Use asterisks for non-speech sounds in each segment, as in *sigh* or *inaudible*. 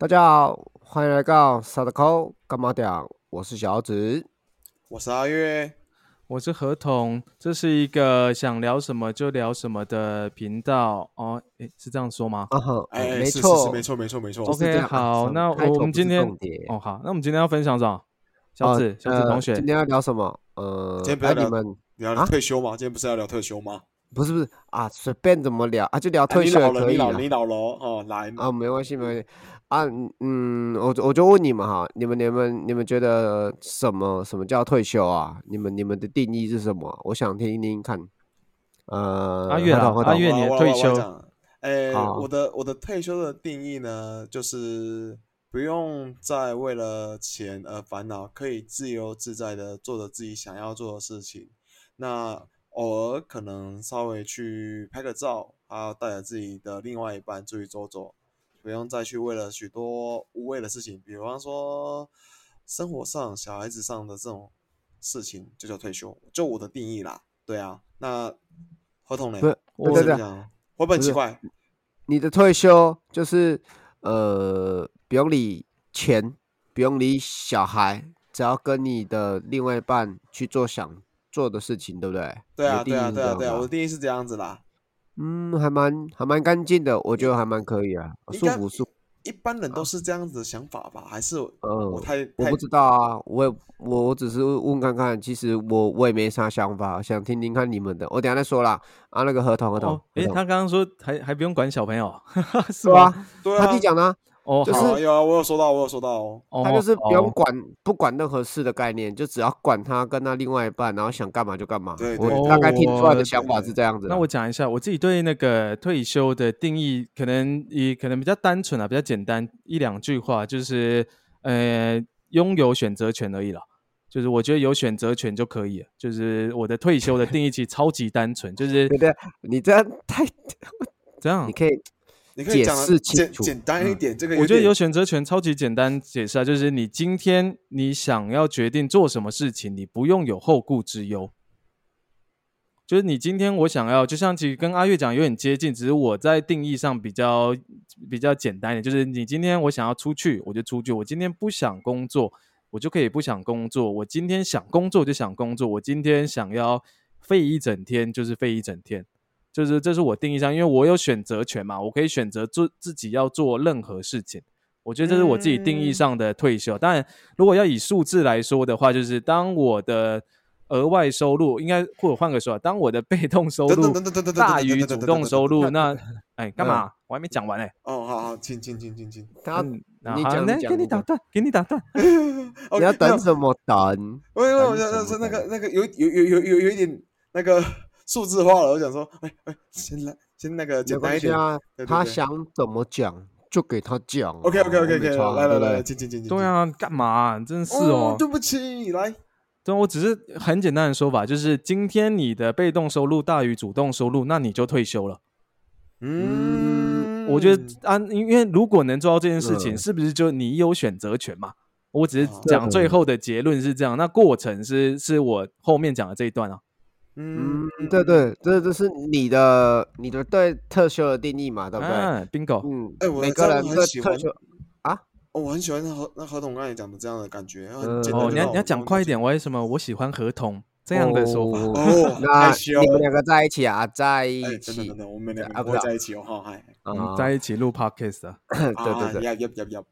大家好，欢迎来到萨德扣干嘛屌？我是小紫，我是阿月，我是何彤。这是一个想聊什么就聊什么的频道哦。诶，是这样说吗？啊哈，哎，没是是错，是没错，没错，没错。OK，好，那我们今天哦好，那我们今天要分享什么？小哦紫，小紫呃同学今，天要聊什么？呃，今天不要聊哎你们你要啊退休吗？今天不是要聊退休吗？不是不是啊，随便怎么聊啊，就聊啊退休可以啊你老了，。你老了哦，哦来，啊，没关系，没关系啊，嗯，我就我就问你们哈，你们你们你们觉得什么什么叫退休啊？你们你们的定义是什么？我想听听看。呃，阿月啦何董何董阿月你的退休哎，好我的我的退休的定义呢，就是不用再为了钱而烦恼，可以自由自在的做着自己想要做的事情。那偶尔可能稍微去拍个照，还要带着自己的另外一半出去走走，不用再去为了许多无谓的事情，比方说生活上、小孩子上的这种事情，就叫退休。就我的定义啦，对啊。那合同呢？不是我对对对，怎么讲？会不会很奇怪？你的退休就是呃，不用理钱，不用理小孩，只要跟你的另外一半去做想做的事情，对不对？对啊，对啊，对啊，对啊，我的定义是这样子啦。嗯，还蛮还蛮干净的，我觉得还蛮可以啊，舒服舒服。一般人都是这样子的想法吧？还是呃我太太我不知道啊，我也我我只是问看看，其实我我也没啥想法，想听听看你们的，我等下再说啦。啊，那个合同合同，哦，诶，他刚刚说还还不用管小朋友，*laughs* 是对吗？啊，对啊他弟，讲的啊，哦，就是有啊，我有收到，我有收到哦。哦他就是不用哦管不管任何事的概念，就只要管他跟他另外一半，然后想干嘛就干嘛。对对我大概听出来的哦想法是这样子的。那我讲一下我自己对那个退休的定义，可能也可能比较单纯啊，比较简单，一两句话就是呃，拥有选择权而已了。就是我觉得有选择权就可以了。就是我的退休的定义其实超级单纯，就是对对，你这样太，这样你。可以你可以讲解释的清楚简简单一点，这个我觉得有选择权超级简单解释啊，就是你今天你想要决定做什么事情，你不用有后顾之忧。就是你今天我想要，就像其实跟阿月讲有点接近，只是我在定义上比较比较简单一点。就是你今天我想要出去，我就出去；我今天不想工作，我就可以不想工作；我今天想工作就想工作；我今天想要废一整天就是废一整天。就是这是我定义上，因为我有选择权嘛，我可以选择做自己要做任何事情。我觉得这是我自己定义嗯上的退休。当然，如果要以数字来说的话，就是当我的额外收入，应该或者换个说法，当我的被动收入等等等等等等等大于主动收入，那哎干嘛？我还没讲完哎。哦，好好，请请请请请。他嗯那你讲给你打断，给你打断。*laughs* 你要等什么等？我我等想是那个那个有有有有有有一点那个数字化了，我想说，哎哎，先来先那个没简单一点。啊对，对对他想怎么讲就给他讲啊。OK OK 我 OK 没 OK，差来来来，对不对请请请请。对啊，干嘛？真是请，哦。对不起，来。对，我只是很简单的说法，就是今天你的被动收入大于主动收入，那你就退休了。嗯，我觉得啊，因为如果能做到这件事情，嗯是不是就你有选择权嘛？我只是哦讲最对后的结论是这样，那过程是是我后面讲的这一段啊。嗯嗯，对，对，这这是你的你的对特休的定义嘛，对不对？啊，bingo，嗯，哎我每个人对很喜欢特休哦，我很喜欢何那何总刚才讲的这样的感觉，哦，你要你要讲快一点，。为什么我喜欢合同这样的说法？哦 *laughs* 哦，那你们两个在一起啊，在一哎，等等起我们两啊不是啊个不会在一起哦，哈，嗯，在一起录 podcast 啊，*laughs* 对对对，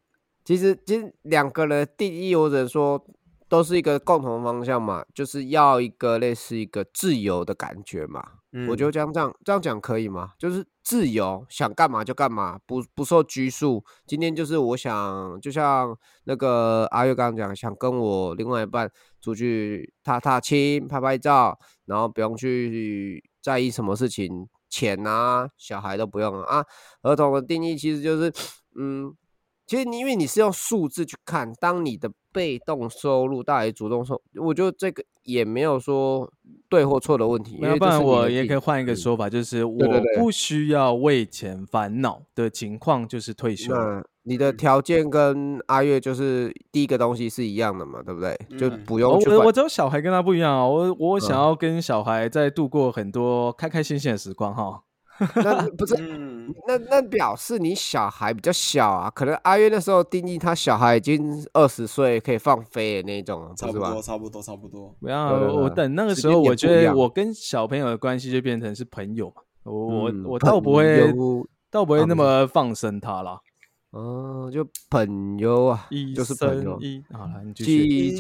其实其实两个人的定义或者说都是一个共同方向嘛，就是要一个类似一个自由的感觉嘛。我嗯觉得这样这样这样讲可以吗？就是自由，想干嘛就干嘛，不不受拘束。今天就是我想，就像那个阿月刚刚讲，想跟我另外一半出去踏踏青、拍拍照，然后不用去在意什么事情，钱啊、小孩都不用啊。儿童的定义其实就是，嗯，其实你因为你是用数字去看，当你的被动收入大于主动收，我觉得这个也没有说对或错的问题，因没有，不然我也可以换一个嗯说法，就是我不需要为钱烦恼的情况就是退休。那你的条件跟阿月就是第一个东西是一样的嘛，对不对？就嗯不哦用我我只有小孩跟他不一样啊，我我想嗯要跟小孩在度过很多开开心心的时光哈。*laughs* 那不是嗯，那那表示你小孩比较小啊，可能阿月那时候定义他小孩已经二十岁可以放飞的那种，差不多，？差不多，差不多。不要，我等那个时候，我觉得我跟小朋友的关系就变成是朋友嘛。我我嗯我倒不会倒不会那么放生他啦。哦，就朋友啊，一就是朋友。好了，你继续。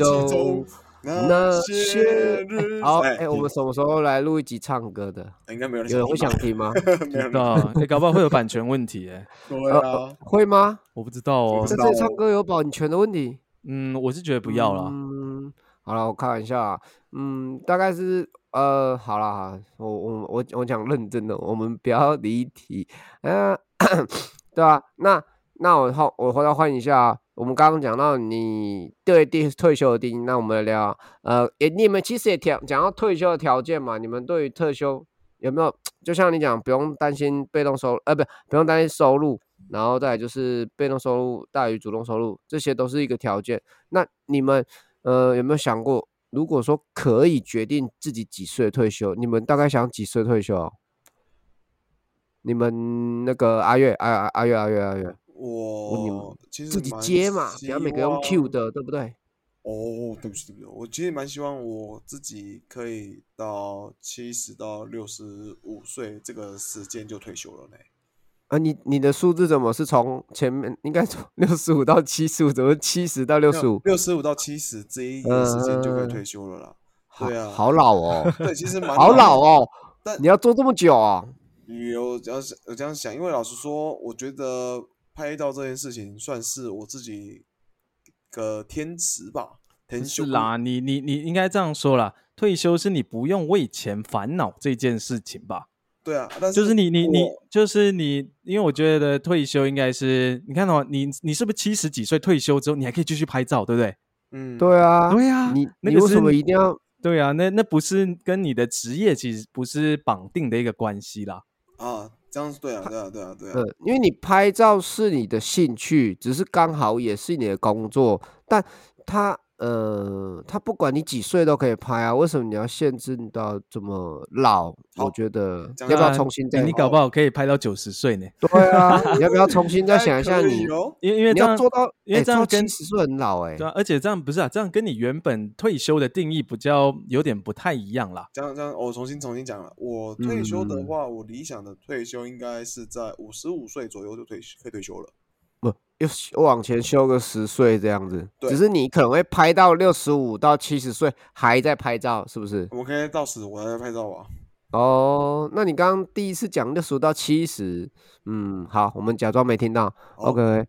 那那些好，哎哎、我们什么时候来录一集唱歌的？应该没有人有人会想听听吗？*laughs* 吧，没有人知道，哎，搞不好会有版权问题，哎，对呃啊，会吗？我不知道哦。在这里唱歌有版权的问题？嗯，我是觉得不要啦。嗯，好了，我开玩笑啊。嗯，大概是呃，好了，好我我我我讲认真的，我们不要离题。呃，*coughs* 对啊，那那我换我回来换一下啊，我们刚刚讲到你对定退休的定义，那我们来聊呃，也你们其实也条讲到退休的条件嘛，你们对于退休有没有就像你讲，不用担心被动收入，呃，不不用担心收入，然后再来就是被动收入大于主动收入，这些都是一个条件。那你们呃有没有想过，如果说可以决定自己几岁退休，你们大概想几岁退休？你们那个阿月阿阿阿月阿月阿月我其实自己接嘛，不要每个用 Q 的，对不对？哦，对不起，对不起，我其实蛮希望我自己可以到七十到六十五岁这个时间就退休了呢。啊，你你的数字怎么是从前面应该从六十五到七十五，怎么七十到六十五？六十五到七十这一个时间就可以嗯退休了啦。好对啊，好老哦，对，其实 *laughs* 蛮好老哦，但你要做这么久啊？有这样想，有这样想，因为老实说，我觉得拍照这件事情算是我自己个天职吧，天不是啦，你你你应该这样说啦，退休是你不用为钱烦恼这件事情吧？对啊，但就是你你你就是你，因为我觉得退休应该是，你看哦，你你是不是七十几岁退休之后，你还可以继续拍照，对不对？嗯，对啊，对啊你那个是你为什么一定要？对啊，那那不是跟你的职业其实不是绑定的一个关系啦。啊，这样是对啊，对啊，对啊，对啊，呃，因为你拍照是你的兴趣，只是刚好也是你的工作，但他呃，他不管你几岁都可以拍啊，为什么你要限制到这么老？我觉得要不要啊重新再你？搞不好可以拍到九十岁呢，对啊，你要不要重新 *laughs* 再想一下你？因为因为这样要做到，因为这样跟七十岁很老哎、对啊，而且这样不是啊，这样跟你原本退休的定义比较有点不太一样啦。这样这样，我重新重新讲了。我退休的嗯话，我理想的退休应该是在五十五岁左右就退可以退休了。不，又往前修个十岁这样子，只是你可能会拍到六十五到七十岁还在拍照，是不是？我可以到死我还在拍照啊。哦，那你刚刚第一次讲六十五到七十，嗯，好，我们假装没听到。好 OK，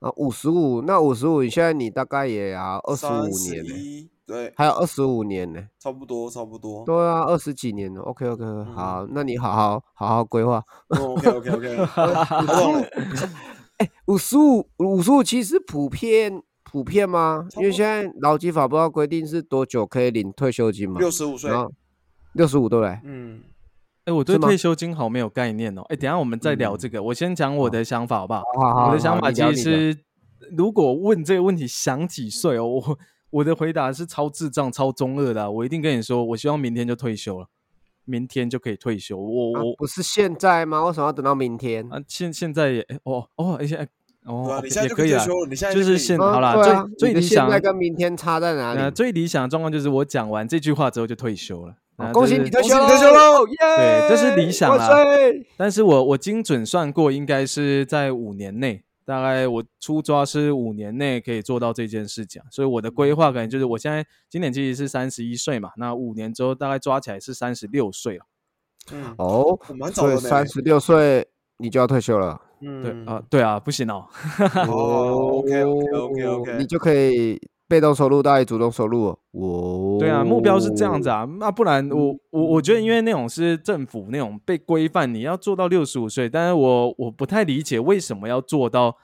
啊，五十五，那五十五，现在你大概也要二十五年对，还有二十五年呢、差不多差不多。对啊，二十几年了。OK OK，好，那你好好好好规划。OK OK OK，好忘了。五十五，五十五其实普遍普遍吗？因为现在劳基法不知道规定是多久可以领退休金嘛？六十五岁六十五对不对？嗯，哎，我对退休金好没有概念哦。哎，等下我们再聊这个，我先讲我的想法好不好？好好好我的想法其实如果问这个问题想几岁哦，我我的回答是超智障、超中二的啊、我一定跟你说，我希望明天就退休了，明天就可以退休。我我啊不是现在吗？为什么要等到明天？啊，现现在也哎哦哦，而且哎对哦啊，，你现在也可以啊就可以退，休了，你现在就是好啦对啊最最理想现在跟明天差在哪里？呃最理想的状况就是我讲完这句话之后就退休了。恭喜你退休退休喽！这是理想啦但是我我精准算过，应该是在五年内，大概我出抓是五年内可以做到这件事情啊。所以我的规划可能就是，我现在今年其实是三十一岁嘛，那五年之后大概抓起来是三十六岁了。嗯，哦，我蛮早所以的。三十六岁你就要退休了。嗯，对啊、对啊，不行哦。*laughs* 哦，OK，OK，OK，OK 你就可以被动收入大于主动收入哦。哦，对啊，目标是这样子啊，那不然我我我觉得，因为那种是政府那种被规范，你要做到六十五岁，但是我我不太理解为什么要做到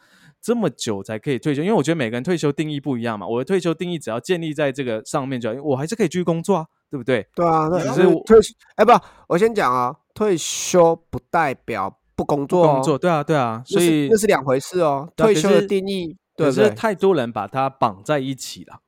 这么久才可以退休，因为我觉得每个人退休定义不一样嘛。我的退休定义只要建立在这个上面就好，我还是可以继续工作啊，对不对？对啊，那只是退休。哎，不，我先讲啊，退休不代表不工作哦，工作，对啊，对啊，所以那是两回事哦。退休的定义，对可是？太多人把它绑在一起了。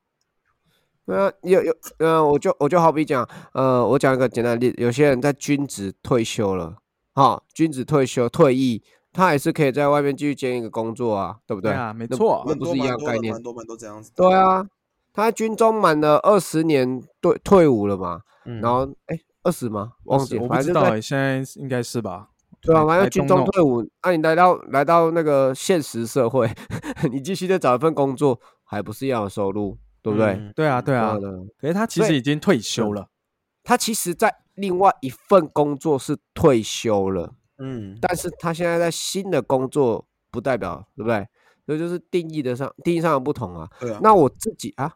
对啊，有有，呃，我就我就好比讲，呃，我讲一个简单的例子，有些人在军职退休了，哈，君子退休退役，他也是可以在外面继续兼一个工作啊，对不对？对啊，没那错那不是一样概念蛮多蛮多这样子。对，啊，他在军中满了二十年，退，退伍了嘛，嗯然后哎，二十吗？忘记，我不知道哎，现在应该是吧？对啊反正军中退伍，那、你来到来到那个现实社会，*laughs* 你继续再找一份工作，还不是一样的收入，对不对？嗯对啊，对啊可是他其实已经退休了，他其实在另外一份工作是退休了，嗯，但是他现在在新的工作，不代表对不对？所以就是定义的上定义上的不同啊。对啊。那我自己啊，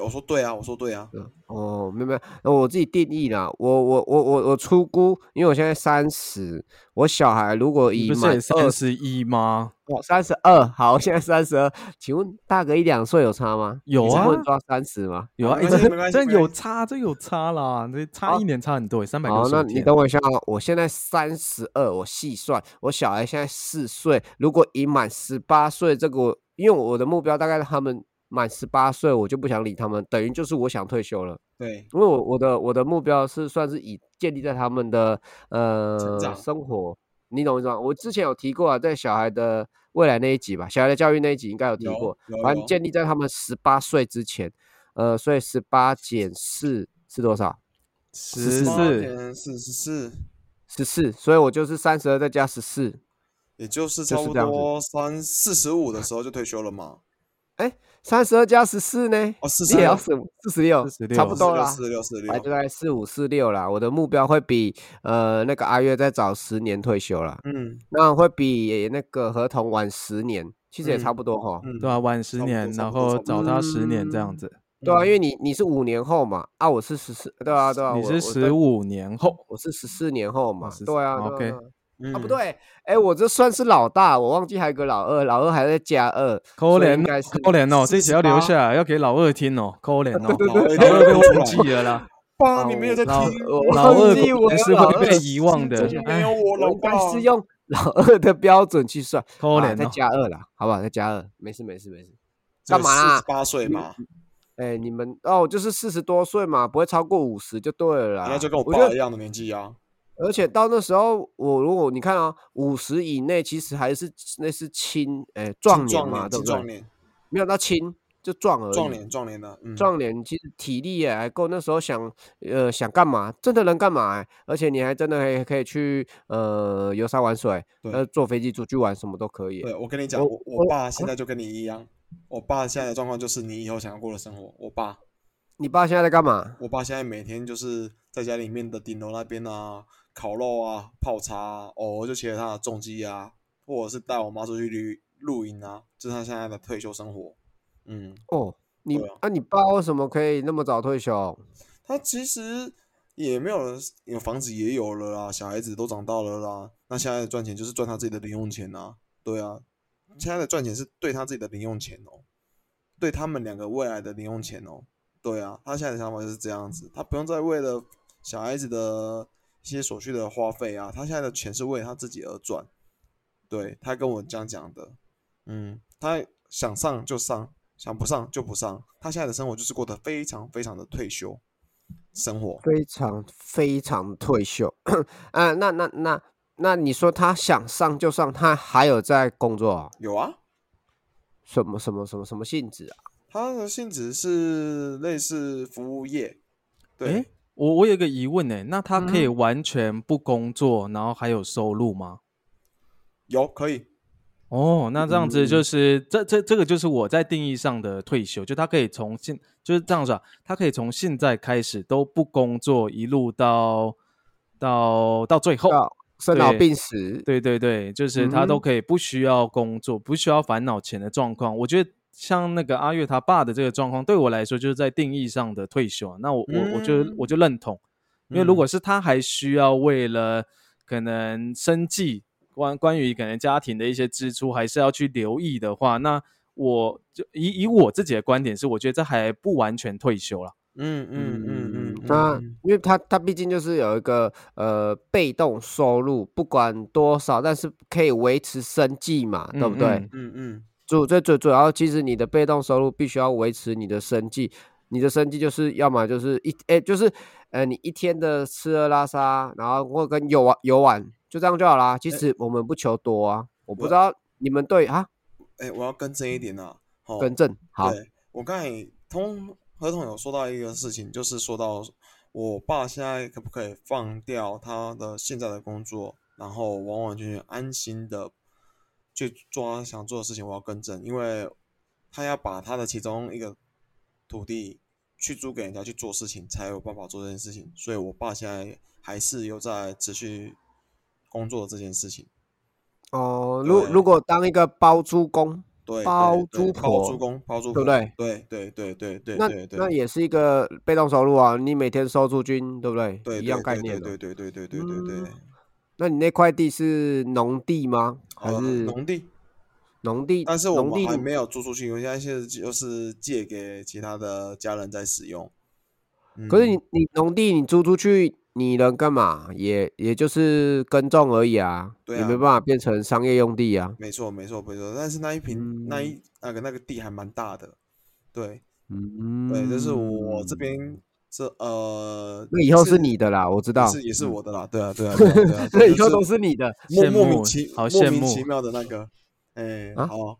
我说对啊，我说对啊。哦，没有没有，那我自己定义啦。我我我我我出估，因为我现在三十，我小孩如果已满二十一吗？哦，三十二，好，现在三十二，请问大个一两岁有差吗？有啊抓三十吗？有啊，没欸这没关系这有差，这有差啦，这差好一年差很多，三百六好，十那你等我一下哦，我现在三十二，我细算，我小孩现在四岁，如果已满十八岁，这个我因为我的目标大概他们满十八岁，我就不想理他们，等于就是我想退休了。对，因为我我的我的目标是算是以建立在他们的呃生活，你懂我意思吗？我之前有提过啊，在小孩的未来那一集吧，小孩的教育那一集应该有提过，反正建立在他们十八岁之前，呃，所以十八减四是多少？十八四，减四十四，十四，所以我就是三十二再加十四，也就是差不多三四十五的时候就退休了嘛。三十二加十四呢？哦，四你十六，也要四五四十六，差不多啦。四十六，四十六反正。大概四五四六啦。我的目标会比呃那个阿月再早十年退休啦。嗯那会比那个合同晚十年，其实也差嗯不多哈。嗯，对啊，晚十年，然后早他十年这样嗯子。对啊，因为为你你是五年后嘛，啊，我是十四，对啊对啊，你是十五年后，我是十四年后嘛，对啊 OK 对啊嗯啊不，对，哎，我这算是老大，我忘记还有个老二，老二还在加二，可怜哦，可怜哦，这集要留48下来，要给老二听哦，可怜哦，老二被忘记了啦，*laughs* 爸，你没有在老听，我老二忘记我果然是会被遗忘的没哎有，我老爸是 *laughs* 用老二的标准去算，可啊再怜哦，加二啦，好不好？再加二，没事没事没事。干嘛啦十八岁嘛，哎，你们哦，就是四十多岁嘛，不会超过五十就对了啦。那就跟我爸一样的年纪啊。而且到那时候，我如果你看啊，五十以内其实还是那是青，哎，壮年嘛，对不对？壮年，没有到青，就壮而已。壮年，壮年的，嗯，壮年其实体力也还够，那时候想呃想干嘛，真的能干嘛、欸？而且你还真的可以可以去呃游山玩水，呃坐飞机出去玩，什么都可以欸。对，我跟你讲，我我我爸现在就跟你一样，我爸现在的状况就是你以后想要过的生活。我爸，你爸现在在干嘛？我爸现在每天就是在家里面的顶楼那边啊，烤肉啊，泡茶、啊，偶尔就骑着他的重机啊，或者是带我妈出去旅露营啊，这是他现在的退休生活。嗯，哦，你对啊啊，你爸为什么可以那么早退休？他其实也没有人有房子也有了啦，小孩子都长大了啦，那现在的赚钱就是赚他自己的零用钱啊，对啊，现在的赚钱是对他自己的零用钱哦，对他们两个未来的零用钱哦，对啊，他现在的想法就是这样子，他不用再为了小孩子的一些所需的花费啊，他现在的钱是为他自己而赚，对他跟我这样讲的，嗯，他想上就上，想不上就不上，他现在的生活就是过得非常非常的退休生活。非常非常退休 *clears throat* 啊？那那那那你说他想上就上，他还有在工作啊？有啊，什么什么什么什么性质啊？他的性质是类似服务业，对诶，我我有个疑问呢，那他可以嗯完全不工作，然后还有收入吗？有可以，哦，那这样子就嗯是、这这这个就是我在定义上的退休，就他可以从现就是这样子啊，他可以从现在开始都不工作，一路到到到最后。到生老病死，对对对，就是他都嗯可以不需要工作，不需要烦恼钱的状况。我觉得像那个阿月他爸的这个状况，对我来说就是在定义上的退休啊。那我我我就嗯我就认同，因为如嗯果是他还需要为了可能生计关关于可能家庭的一些支出，还是要去留意的话，那我就以以我自己的观点是，我觉得这还不完全退休了。嗯嗯嗯嗯，那嗯因为他他毕竟就是有一个呃被动收入，不管多少，但是可以维持生计嘛，对不对？嗯嗯嗯主最最主要，其实你的被动收入必须要维持你的生计，你的生计就是要么就是一哎就是呃你一天的吃喝拉撒，然后或跟游玩游玩就这样就好啦。其实我们不求多啊，我不知道你们对啊，哎，我要更正一点啊，好，更正好，对我刚才通合同有说到一个事情，就是说到我爸现在可不可以放掉他的现在的工作，然后完完全全安心的去做他想做的事情。我要更正，因为他要把他的其中一个土地去租给人家去做事情，才有办法做这件事情。所以我爸现在还是有在持续工作这件事情。哦，如如果当一个包租公，对，包租婆包租公，包租婆对不对？对对对对对那那也是一个被动收入啊，你每天收租金，对不对？对一样概念的。对对对对对对对那你那块地是农地吗？还呃是农地，农地？但是我们还没有租出去，我现在现在就是借给其他的家人在使用。嗯可是你你农地你租出去，你能干嘛？也也就是耕种而已啊，对啊也没办法变成商业用地啊。没错没错没错，但是那一平、那一那个那个地还蛮大的，对嗯，对，这是我这边这呃，那以后是你的啦，我知道。是也是嗯我的啦，对啊对啊 *laughs* 对啊对啊，那以后都是你的。莫莫名其好莫名其妙的那个，哎、啊好，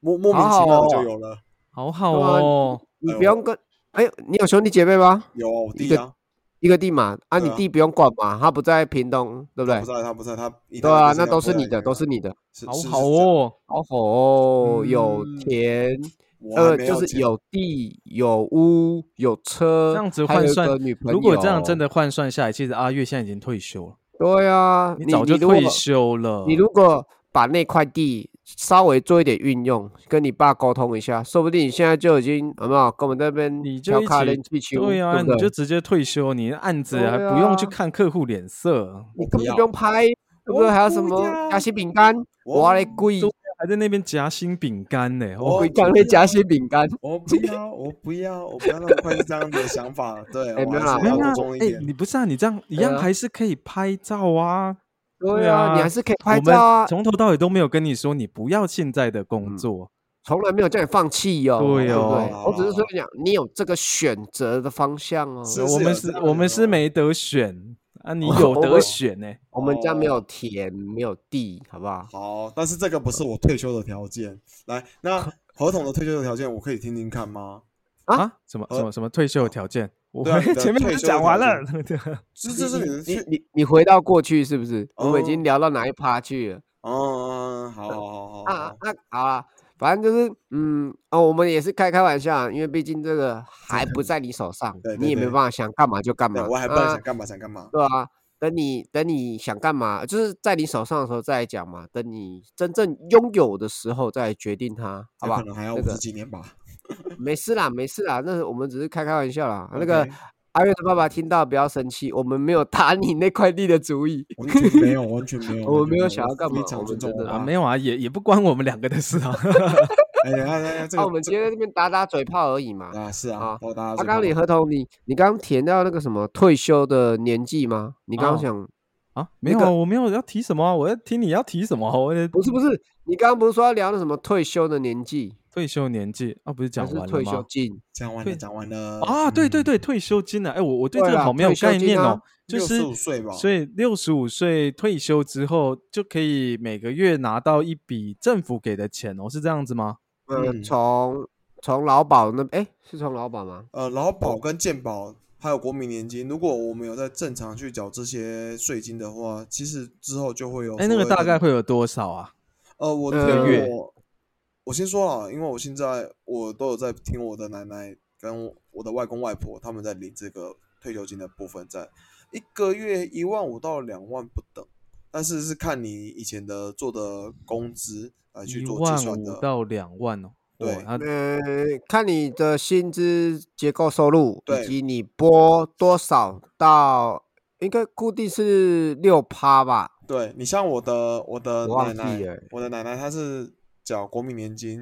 莫莫名其妙就有了，好好啊哦。你不用跟，哎，你有兄弟姐妹吗？有弟啊，一个地嘛，啊，你弟不用管嘛，他不在屏东，对不对他不？在他不在他对啊，那都是你的，都是你的。好好哦，好好哦，有嗯田，呃，就是有地、有屋、有车，这样子换算女朋友。如果这样真的换算下来，其实阿月现在已经退休了，对啊，你早就退休了。你如果把那块地稍微做一点运用，跟你爸沟通一下，说不定你现在就已经有没有跟我们那边你就一起连气球，对啊，你就直接退休，你案子还不用去啊看客户脸色，你根本就不用拍，对不对？还有什么夹心饼干，我我来贵，都还在那边夹心饼干呢。我哦会讲那夹心饼干。我不要，我不要，*laughs* 我不要那么快是这样的想法。对，我有啦还是要没有啊哎，注重一点。你不是啊？你这样一样还是可以拍照啊。对对啊，你啊还是可以拍照啊，从头到尾都没有跟你说你不要现在的工嗯作，从来没有叫你放弃哟、对哦我只是说讲，你有这个选择的方向哦。我们是我们是没得选啊，你有得选呢。我们家没有哦田，没有地，好不好？好，但是这个不是我退休的条件。来，那 *laughs* 合同的退休的条件，我可以听听看吗？啊啊？什么什呃么什么退休的条件？我对啊前面不是退休的讲完了条？这这是你的你你你回到过去是不是？我们已哦经聊到哪一趴去了？哦，好好好好啊好，那好啊，反正就是嗯哦，我们也是开开玩笑啊，因为毕竟这个 *laughs* 还不在你手上对，对对你也没办法想干嘛就干嘛。我还不知道啊想干嘛想干嘛。对啊，等你等你想干嘛，就是在你手上的时候再来讲嘛。等你真正拥有的时候再决定它，好不好那可？能还要十几年吧。*laughs* 没事啦，没事啦，那我们只是开开玩笑啦。那个阿月的爸爸听到不要生气，我们没有打你那块地的主意。*laughs* 完全没有，完全没有。*laughs* 我没有想要干嘛非常我们真的尊重我爸啊，没有啊，也也不关我们两个的事啊。*laughs* 哎，等一下等一下，这啊，个我们今天在这边打打嘴炮而已嘛。啊是啊啊，帮大家啊，刚刚你合同，你你刚刚填到那个什么退休的年纪吗？你刚想啊，没有我没有要提什么啊，我要听你要提什么啊，我的不是不是，你刚刚不是说要聊那什么退休的年纪，退休年纪啊，不是讲完了退休吗？金？退讲完了，讲完了啊，对对嗯，对，退休金啊，哎，我我对这个好没有概念哦，就是65岁吧所以六十五岁退休之后就可以每个月拿到一笔政府给的钱哦，是这样子吗？呃，嗯从从劳保那哎，是从劳保吗？呃，劳保跟健保还有国民年金，如果我们有在正常去缴这些税金的话，其实之后就会有哎，那个大概会有多少啊？呃，我一个月我我先说了，因为我现在我都有在听我的奶奶跟我的外公外婆他们在领这个退休金的部分在，一个月一万五到两万不等，但是是看你以前的做的工资来去做计算的。五到两万哦。对啊呃，看你的薪资结构收入，以及你拨多少到，应该固定是六趴吧？对你像我的我的我奶奶，我的奶奶她是缴国民年金，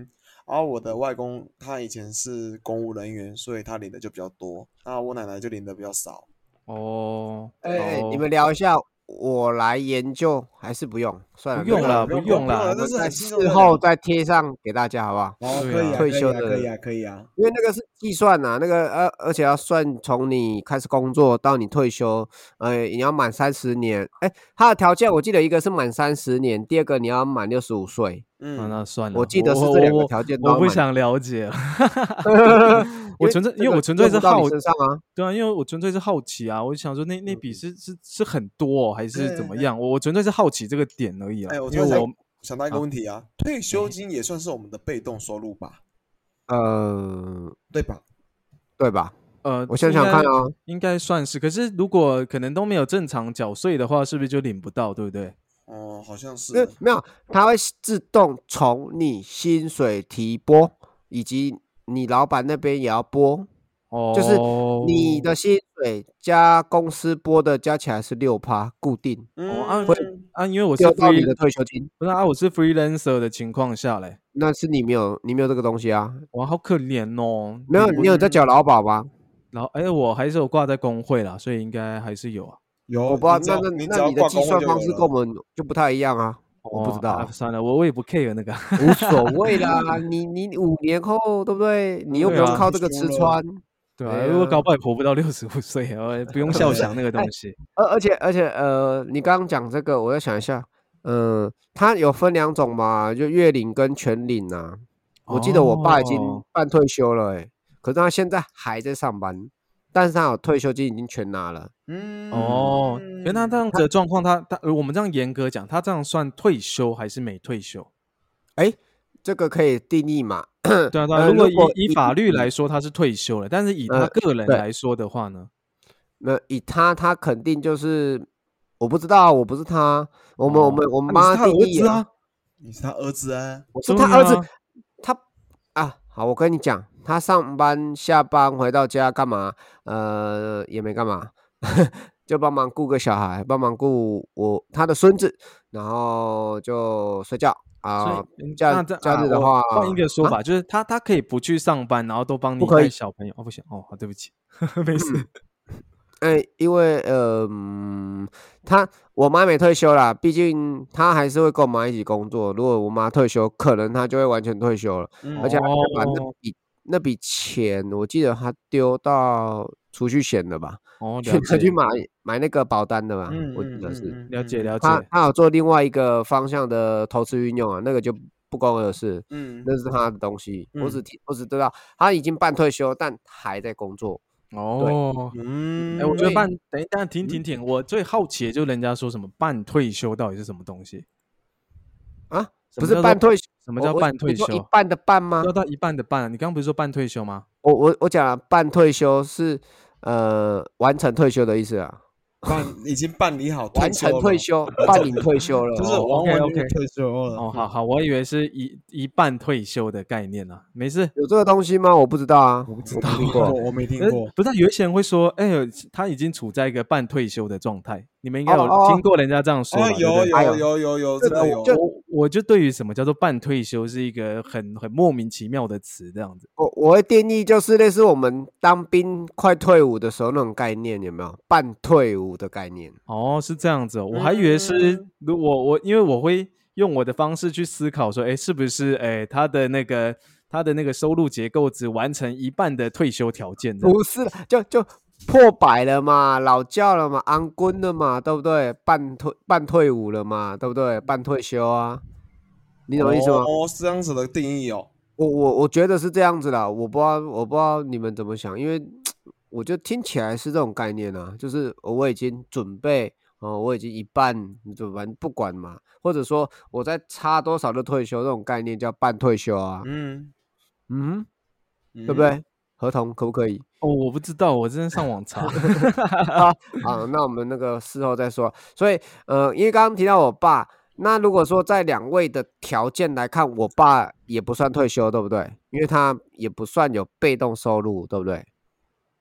然后我的外公他以前是公务人员，所以他领的就比较多，那我奶奶就领的比较少。哦，哎、你们聊一下，我来研究，还是不用？算了，不用了不用了，这是事后再贴上给大家，好不好？哦，可以啊，啊退休可以啊，可以啊，可以啊。因为那个是计算呐、那个呃，而且要算从你开始工作到你退休，呃，你要满三十年。哎，它的条件我记得一个是满三十年，第二个你要满六十五岁。啊嗯，那算了，我记得是这两个条件我不想了解了。*laughs* 我纯粹因为我纯粹是好用不到你身上啊。对啊，因为我纯粹是好奇啊，我就想说那那笔是是是很多、哦、还是怎么样？我我纯粹是好奇这个点而已啊。哎，我突然想因为我想到一个好问题啊，退休金也算是我们的被动收入吧？呃，对吧？对吧？呃，我想想看应该啊，应该算是。可是如果可能都没有正常缴税的话，是不是就领不到？对不对？哦，好像是没有，它会自动从你薪水提拨，以及你老板那边也要拨，哦，就是你的薪水加公司拨的加起来是六趴固定，嗯啊会啊，因为我是丢到你的退休金。不是啊，我是 freelancer 的情况下嘞，那是你没有，你没有这个东西啊？哇，好可怜哦。没有，你有在缴劳保吗？然后哎，我还是有挂在工会啦，所以应该还是有啊。有，我不知道，那那那你的计算方式跟我们就不太一样啊。我不知哦道算了，我我也不 care 那个。*laughs* 无所谓啦。你你五年后对不对？你又不用靠这个吃穿，对啊，如果搞不好也活不到六十五岁，呃，不用 *laughs* 笑想那个东西。而而且而且呃，你刚刚讲这个，我要想一下，嗯，它有分两种嘛，就月领跟全领呐。我记得我爸已经哦半退休了、欸，可是他现在还在上班，但是他有退休金已经全拿了。嗯哦，原来他这样子的状况，他他呃我们这样严格讲，他这样算退休还是没退休？哎，这个可以定义嘛？对啊，对啊。呃如果如果以以以法律来说，他是退休了，但是以他呃个人来说的话呢？那以他，他肯定就是我不知道，我不是他，我们、我们我们妈定义啊，你是他儿子啊？我是他儿子啊，他啊，好，我跟你讲，他上班下班回到家干嘛？呃，也没干嘛，*laughs* 就帮忙顾个小孩，帮忙顾我他的孙子，然后就睡觉啊这啊我假日的话换一个说啊法，就是他他可以不去上班，然后都帮你不可以带小朋友。哦，不行，哦，好对不起，*laughs* 没事。哎，因为呃，嗯他我妈没退休啦，毕竟她还是会跟我妈一起工作。如果我妈退休，可能她就会完全退休了，嗯而且她就把那哦笔那笔钱，我记得他丢到储蓄险了吧？哦，去了解，她去买买那个保单的吧，嗯我记得是。了解，了解。他他有做另外一个方向的投资运用啊，那个就不关我的事，嗯那是他的东西。我只嗯听我只知道他已经半退休，但还在工作。哦，嗯，哎，我觉得对半等一下停停停，我最好奇的就是人家说什么半退休到底是什么东西？啊，不是半退休？什么叫半退休一？半的半吗？要到一半的半啊，你刚刚不是说半退休吗？我我我讲了半退休是呃完成退休的意思啊，办已经办理好完成退，休，办理退休了，*laughs* 就是哦完完全 OK，OK 全退休了。哦，好好，我以为是一一半退休的概念啊，没事。有这个东西吗？我不知道啊，我我不知没道听过。*laughs* 我没听呃过。不是啊有一些人会说，哎呦，他已经处在一个半退休的状态，你们应该有听过人家这样说吧？哦，对不对有有有有有，这个这个有。就我我就对于什么叫做半退休是一个很很莫名其妙的词，这样子。我我会定义就是类似我们当兵快退伍的时候那种概念，有没有？半退伍的概念。哦，是这样子、哦，我还以为是嗯如果我因为我会用我的方式去思考说，哎，是不是哎他的那个他的那个收入结构只完成一半的退休条件？不是，就就破百了嘛，老教了嘛，安 quân 了嘛，对不对？半退半退伍了嘛，对不对？半退休啊，你懂我意思吗？哦，是这样子的定义哦。我我我觉得是这样子的，我不知道我不知道你们怎么想，因为 *tsk* 我觉得听起来是这种概念啊，就是我已经准备哦，我已经一半，就反正不管嘛，或者说我在差多少就退休，这种概念叫半退休啊，嗯，嗯，对对不？对？合同可不可以？哦，我不知道，我真的上网查。*laughs* 啊，好，那我们那个事后再说。所以，呃，因为刚刚提到我爸，那如果说在两位的条件来看，我爸也不算退休，对不对？因为他也不算有被动收入，对不对？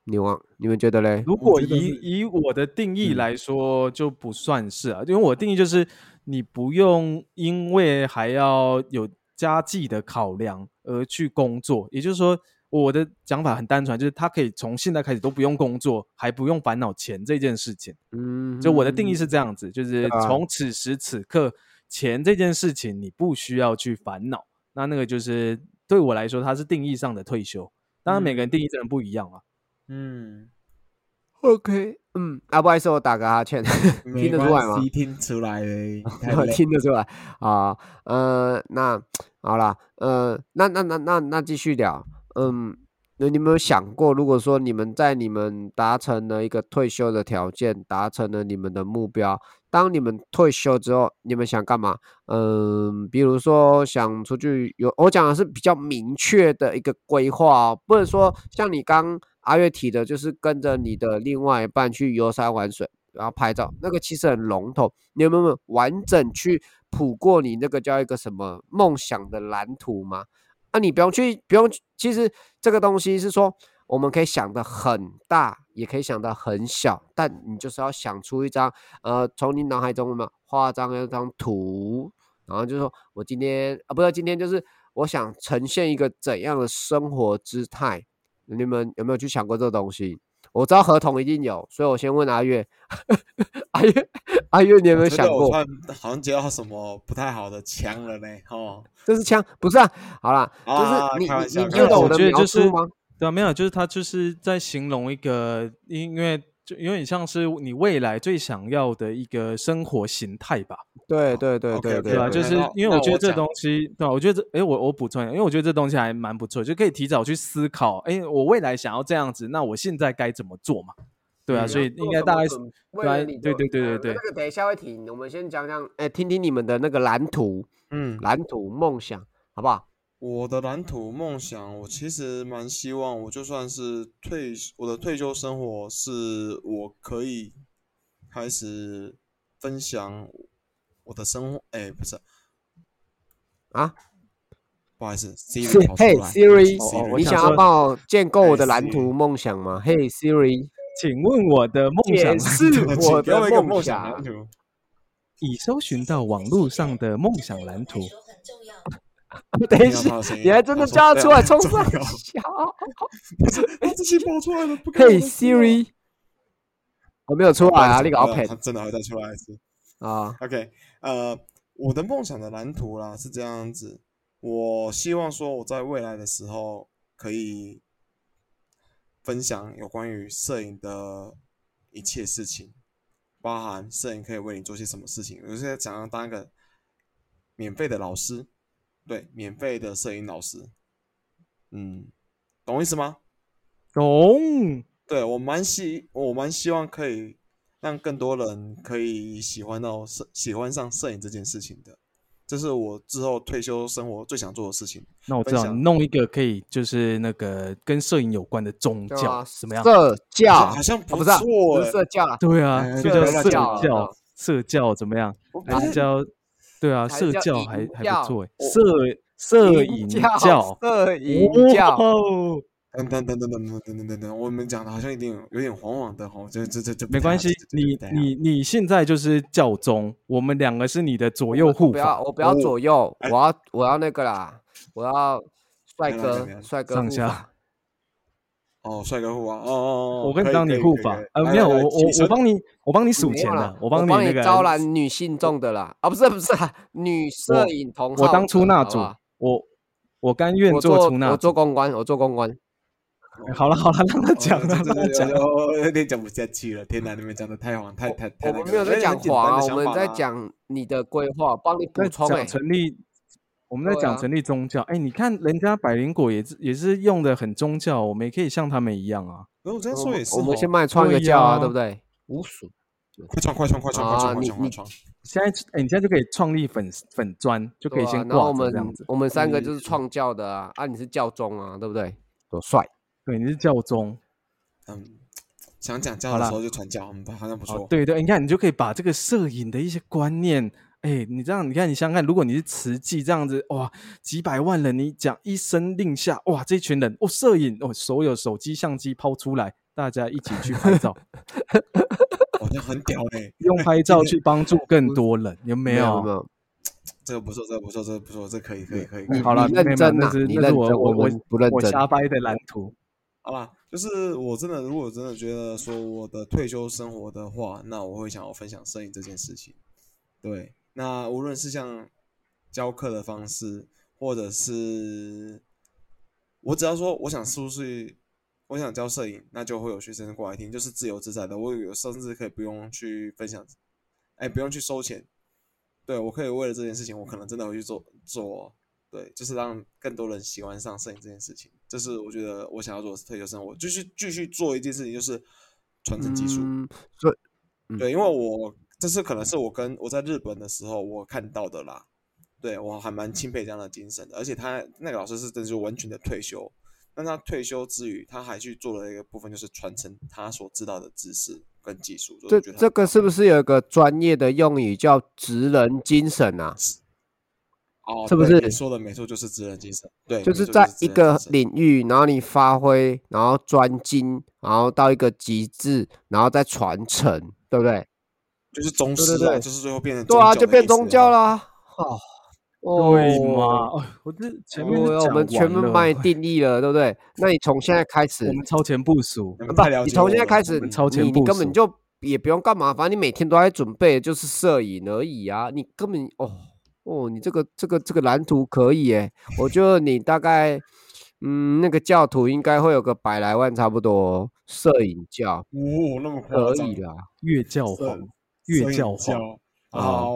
你忘，你们觉得嘞？如果以以我的定义嗯来说，就不算是啊，因为我定义就是你不用因为还要有家计的考量而去工作，也就是说，我的讲法很单纯，就是他可以从现在开始都不用工作，还不用烦恼钱这件事情。嗯，就我的定义是这样子，就是从此时此刻，钱这件事情你不需要去烦恼。那那个就是对我来说，它是定义上的退休。当然，每个人定义真的不一样啊。嗯，OK，嗯，啊，不好意思，我打个哈欠，听得出来吗？听出来 *laughs* 听得出来啊，呃，那好了，呃，那那那那那继续聊，嗯，那你有没有想过，如果说你们在你们达成了一个退休的条件，达成了你们的目标，当你们退休之后，你们想干嘛？嗯，比如说想出去有，我讲的是比较明确的一个规划哦，不能说像你刚阿月提的，就是跟着你的另外一半去游山玩水，然后拍照，那个其实很笼统。你有没有完整去谱过你那个叫一个什么梦想的蓝图吗？那，你不用去，不用。其实这个东西是说，我们可以想的很大，也可以想的很小，但你就是要想出一张，呃，从你脑海中有没有画张一张图，然后就说我今天啊，不是今天，就是我想呈现一个怎样的生活姿态。你们有没有去想过这个东西？我知道合同一定有，所以我先问阿月，*laughs* 阿月，阿月，你有没有想过？好像接到什么不太好的枪了呢？哦，这是枪，不是啊？好啦，啊就是你你你听懂我的描述吗？对啊，没有，就是他就是在形容一个，因为就有点像是你未来最想要的一个生活形态吧。对对对对对吧？就是因为我觉得这东西，对吧？我觉得这，哎，我我补充一下，因为我觉得这东西还蛮不错，就可以提早去思考，哎，我未来想要这样子，那我现在该怎么做嘛？对啊，嗯所以应该大概是为对对对对对那个等一下会停，我们先讲讲，哎，听听你们的那个蓝图、嗯，蓝图梦想，好不好？我的蓝图梦想，我其实蛮希望，我就算是退我的退休生活，是我可以开始分享我的生活。哎，不是啊，不好意思，Siri 嘿来 Siri，你想要想说帮我建构我的蓝图梦想吗？嘿 Siri，请问我的梦想解释我的梦想。已搜寻到网络上的梦想蓝图。*laughs* 等一下你还真的叫他出来非冲上常重要小。哎，*laughs* 这些跑出来了，不该嘿我的事啊 Siri，我没有出来啊，你搞没有 pen 他真的会再出来一次。啊，OK，呃，我的梦想的蓝图啦是这样子，我希望说我在未来的时候可以分享有关于摄影的一切事情，包含摄影可以为你做些什么事情。我现在想要当一个免费的老师，对，免费的摄影老师，嗯，懂我意思吗？懂，对我蛮希我蛮希望可以让更多人可以喜欢到摄喜欢上摄影这件事情的，这是我之后退休生活最想做的事情。那我知道，弄一个可以就是那个跟摄影有关的宗教怎么样？社教好像不错不是欸社教啊，对啊，哎就叫社教，社教怎么样？我还是叫对啊，社教还还不错哎，我摄摄 *laughs* 影教教，摄影教，哦，等等等等等等等等等等，我们讲的好像有点有有点黄黄的哈，这这这这没关系你你你现在就是教宗，我们两个是你的左右我护不要法，我不要哦左右，哎我要我要那个啦，我要帅哥要帅哥上下法哦，帅哥护啊，哦哦哦，我跟你可以当你护法呃，没有，我我我帮你，我帮你数钱的，我帮你那个招揽女性众的啦，啊不是不是啊，*laughs* 女摄影同我当出纳组我我甘愿做我出纳我。做公关，我做公关，*laughs* 好了好了，让他讲让他讲。我有点讲不下去了。天哪，你们讲的太黄，太太太我们没有在讲黄啊，我们在讲你的规划，帮你补充哎，成立，我们在讲成立宗教。哎，你看人家百灵果也是也是用的很宗教，我们也可以像他们一样啊。然后我这样说也是我们先帮你创个教啊，呀对不对？无属快创快创快创快啊创快创快创！现在哎，你现在就可以创立粉粉砖，就可以先挂着这样子。我们三个就是嗯创教的啊，啊你是教宗啊，对不对？多帅！对，你是教宗。嗯，想讲教的时候就传教，嗯，好像不错。，哦对对，你看，你就可以把这个摄影的一些观念，哎，你这样，你看，你想想看，如果你是慈济这样子，哇，几百万人，你讲一声令下，哇，这群人，哦，摄影，哦，所有手机相机抛出来，大家一起去拍照，*laughs* 好像很屌哎。*laughs* 用拍照去帮助更 *laughs* 多人，有没有？没有，*tsk* 这个不错，这个不错，这个不错，这可以，可以，可以。你可以好了，你认没有真啊那是你认真那是我我我不认我真瞎掰的蓝图。好吧，就是我真的，如果真的觉得说我的退休生活的话，那我会想要分享摄影这件事情。对，那无论是像教课的方式，或者是我只要说我想出去，我想教摄影，那就会有学生过来听，就是自由自在的。我有甚至可以不用去分享，哎，不用去收钱。对我可以为了这件事情，我可能真的会去做做。对，就是让更多人喜欢上摄影这件事情，这是我觉得我想要做的退休生活，就是继续做一件事情，就是传承技术。嗯，所以嗯对，因为我这是可能是我跟我在日本的时候我看到的啦，对我还蛮钦佩这样的精神的，而且他那个老师是真的是完全的退休，那他退休之余，他还去做了一个部分，就是传承他所知道的知识跟技术。这这个是不是有一个专业的用语叫职人精神啊？哦，是不是对你说的没错，就是职人精神，对，就是在一个领域，然后你发挥，然后专精，然后到一个极致，然后再传承，对不对？就是宗对师啊，对就是最后变成对啊，就变宗教啦。*laughs* 哦，对哦嘛？哦我这前面我们全部帮你定义了，对不对？那你从现在开始我，们超前部署不你从现在开始，超前你你根本就也不用干嘛，反正你每天都在准备，就是摄影而已啊。你根本哦哦，你这个这个这个蓝图可以诶，我觉得你大概嗯那个教徒应该会有个百来万差不多哦，摄影教哦，那么可以啦。越教摄皇，越摄影教皇。教好，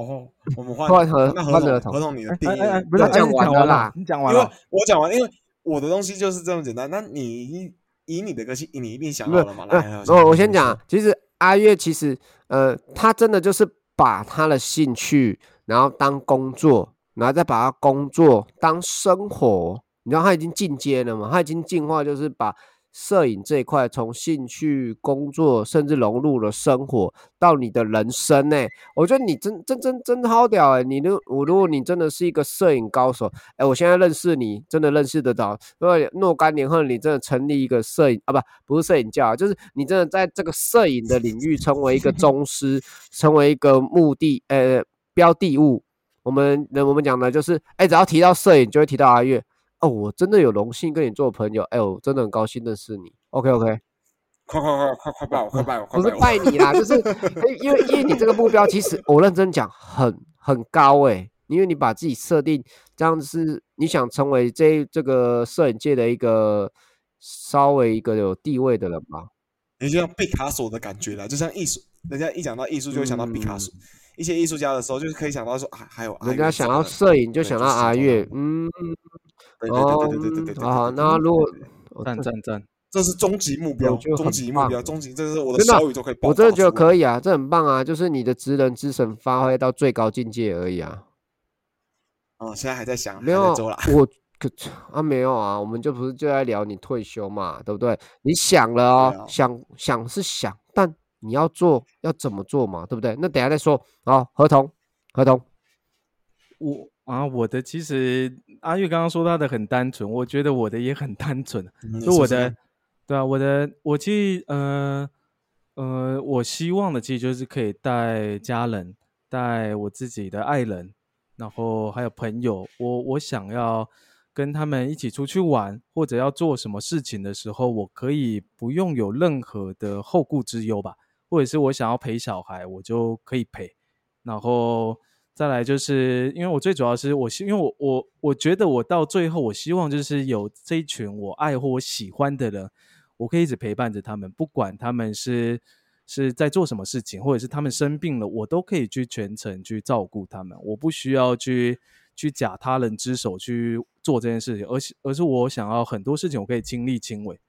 我们换 *laughs* 换合那合换合同同合同你的定义不是讲完了啦讲完了，你讲完因为了。我讲完，因为我的东西就是这么简单。那你以你的个性，你一定想不是好了嘛？呃来，我我先讲，其实阿月其实呃，他真的就是把他的兴趣，然后当工作，然后再把他工作当生活。你知道他已经进阶了嘛？他已经进化，就是把摄影这一块从兴趣、工作，甚至融入了生活到你的人生呢、我觉得你真真真真好屌哎、你如我如果你真的是一个摄影高手，哎、我现在认识你，真的认识得到。因为若干年后，你真的成立一个摄影啊，不不是摄影教，就是你真的在这个摄影的领域成为一个宗师，成为一个目的呃标的物。我们我们讲的就是，哎、只要提到摄影，就会提到阿月。哦，我真的有荣幸跟你做朋友，哎、呦真的很高兴认识你。OK OK，快快快快快拜我，快拜我，快不是拜你啦，就是因为因为你这个目标，其实我认真讲很很高哎、因为你把自己设定这样子是你想成为这这个摄影界的一个稍微一个有地位的人吧。你就像毕卡索的感觉啦，就像艺术，人家一讲到艺术就会想到毕卡索。一些艺术家的时候，就是可以想到说啊，还有阿人家想月这个人要摄影就想到阿月人，嗯，对对哦对对对对对对。好，对那如果赞赞赞！这是终极目标，终极目标，棒终极，这是我的真的小宇宙可以爆我真的觉得可以啊，这很棒啊，就是你的职能之神发挥到最高境界而已啊。哦！现在还在想，没有。我可啊没有啊，我们就不是就在聊你退休嘛，对不对？你想了哦，想想是想，但你要做要怎么做嘛，对不对？那等下再说。好，合同，合同，我啊，我的其实阿玉刚刚说他的很单纯，我觉得我的也很单纯。*laughs* 嗯就我的对啊，我的我其实呃呃，我希望的其实就是可以带家人，带我自己的爱人，然后还有朋友，我我想要跟他们一起出去玩，或者要做什么事情的时候，我可以不用有任何的后顾之忧吧，或者是我想要陪小孩，我就可以陪，然后。再来就是因为我最主要是我希，因为我我我觉得我到最后，我希望就是有这一群我爱或我喜欢的人，我可以一直陪伴着他们，不管他们是是在做什么事情，或者是他们生病了，我都可以去全程去照顾他们，我不需要去去假他人之手去做这件事情，而是而是我想要很多事情我可以亲力亲为。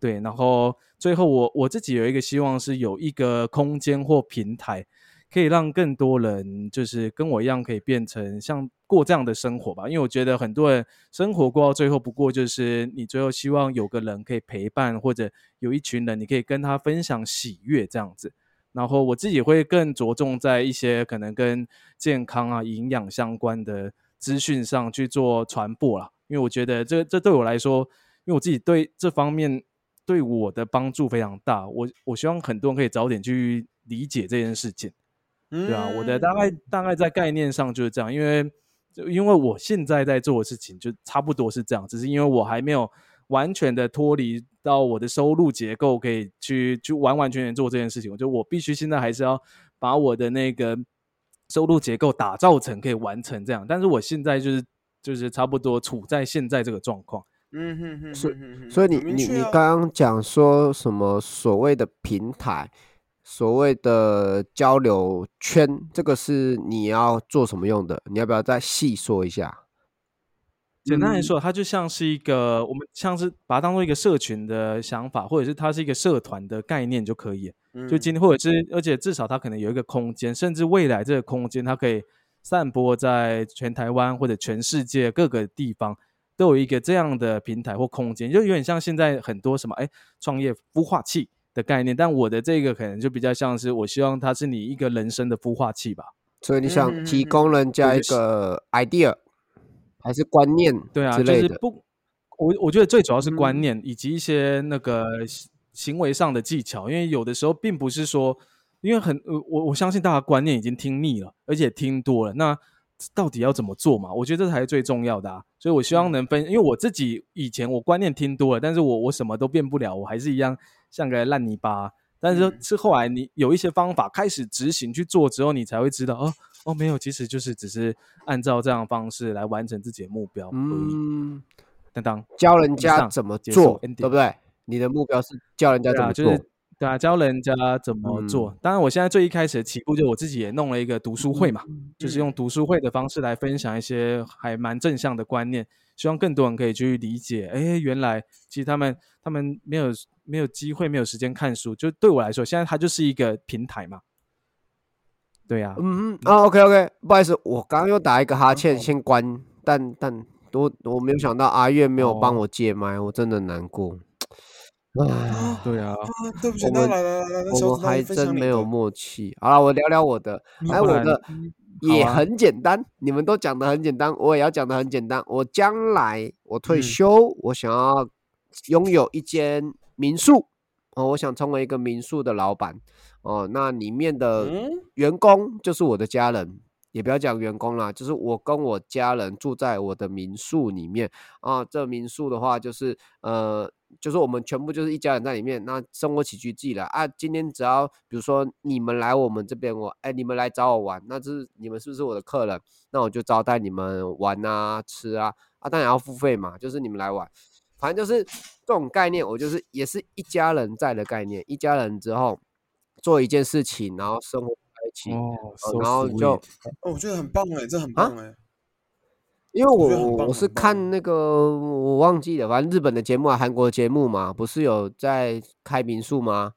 对，然后最后我我自己有一个希望是有一个空间或平台，可以让更多人就是跟我一样可以变成像过这样的生活吧。因为我觉得很多人生活过到最后，不过就是你最后希望有个人可以陪伴，或者有一群人你可以跟他分享喜悦这样子。然后我自己会更着重在一些可能跟健康啊、营养相关的资讯上去做传播啦。因为我觉得这这对我来说，因为我自己对这方面对我的帮助非常大。我我希望很多人可以早点去理解这件事情。对啊，我的嗯大概大概在概念上就是这样，因为就因为我现在在做的事情就差不多是这样，只是因为我还没有完全的脱离到我的收入结构，可以去去完完全全做这件事情。我觉得我必须现在还是要把我的那个收入结构打造成可以完成这样，但是我现在就是就是差不多处在现在这个状况。嗯哼哼所哼哼哼所以你你你刚刚讲说什么所谓的平台，所谓的交流圈，这个是你要做什么用的？你要不要再细说一下？嗯简单来说，它就像是一个我们像是把它当做一个社群的想法，或者是它是一个社团的概念就可以嗯。就嗯今天，或者是而且至少它可能有一个空间，甚至未来这个空间它可以散播在全台湾或者全世界各个地方，都有一个这样的平台或空间，就有点像现在很多什么哎创业孵化器的概念，但我的这个可能就比较像是我希望它是你一个人生的孵化器吧。所以你想提嗯供人家一个 idea，还是观念对啊？就是不，我我觉得最主要是观嗯念、以及一些那个行行为上的技巧，因为有的时候并不是说，因为很呃我我相信大家观念已经听腻了，而且听多了，那到底要怎么做嘛？我觉得这才是最重要的啊。所以我希望能分，因为我自己以前我观念听多了，但是我我什么都变不了，我还是一样像个烂泥巴。但是嗯是后来你有一些方法开始执行去做之后，你才会知道哦哦没有，其实就是只是按照这样的方式来完成自己的目标而已。嗯，当当，教人家怎么做对不对？你的目标是教人家怎么做就是。对啊，教人家怎么做。嗯当然，我现在最一开始的起步，就我自己也弄了一个读书会嘛，就是用嗯读书会的方式来分享一些还蛮正向的观念，希望更多人可以去理解。哎，原来其实他们他们没有没有机会，没有时间看书，就对我来说，现在它就是一个平台嘛。对呀、嗯嗯啊，OK OK，不好意思，我刚刚又打一个哈欠，哦先关，但但我我没有想到阿月没有帮哦我接麦，我真的难过。唉，对啊，啊，对不起，我们来来来来，小子，那我们还真没有默契。好了，我聊聊我的，哎，不然我的嗯也很简单，你们都讲的很简单，我也要讲的很简单。我将来我退嗯休，我想要拥有一间民宿哦，我想成为一个民宿的老板哦。那里面的嗯员工就是我的家人，也不要讲员工啦，就是我跟我家人住在我的民宿里面啊。这民宿的话，就是呃，就是我们全部就是一家人在里面，那生活起居自己来啊。今天只要比如说你们来我们这边，我哎你们来找我玩，那这是你们是不是我的客人？那我就招待你们玩啊、吃啊啊，当然要付费嘛，就是你们来玩。反正就是这种概念，我就是也是一家人在的概念，一家人之后做一件事情，然后生活在一起，然后就哦，我觉得很棒哎，这很棒哎，因为我我是看那个我忘记了，反正日本的节目啊，韩国的节目嘛，不是有在开民宿吗？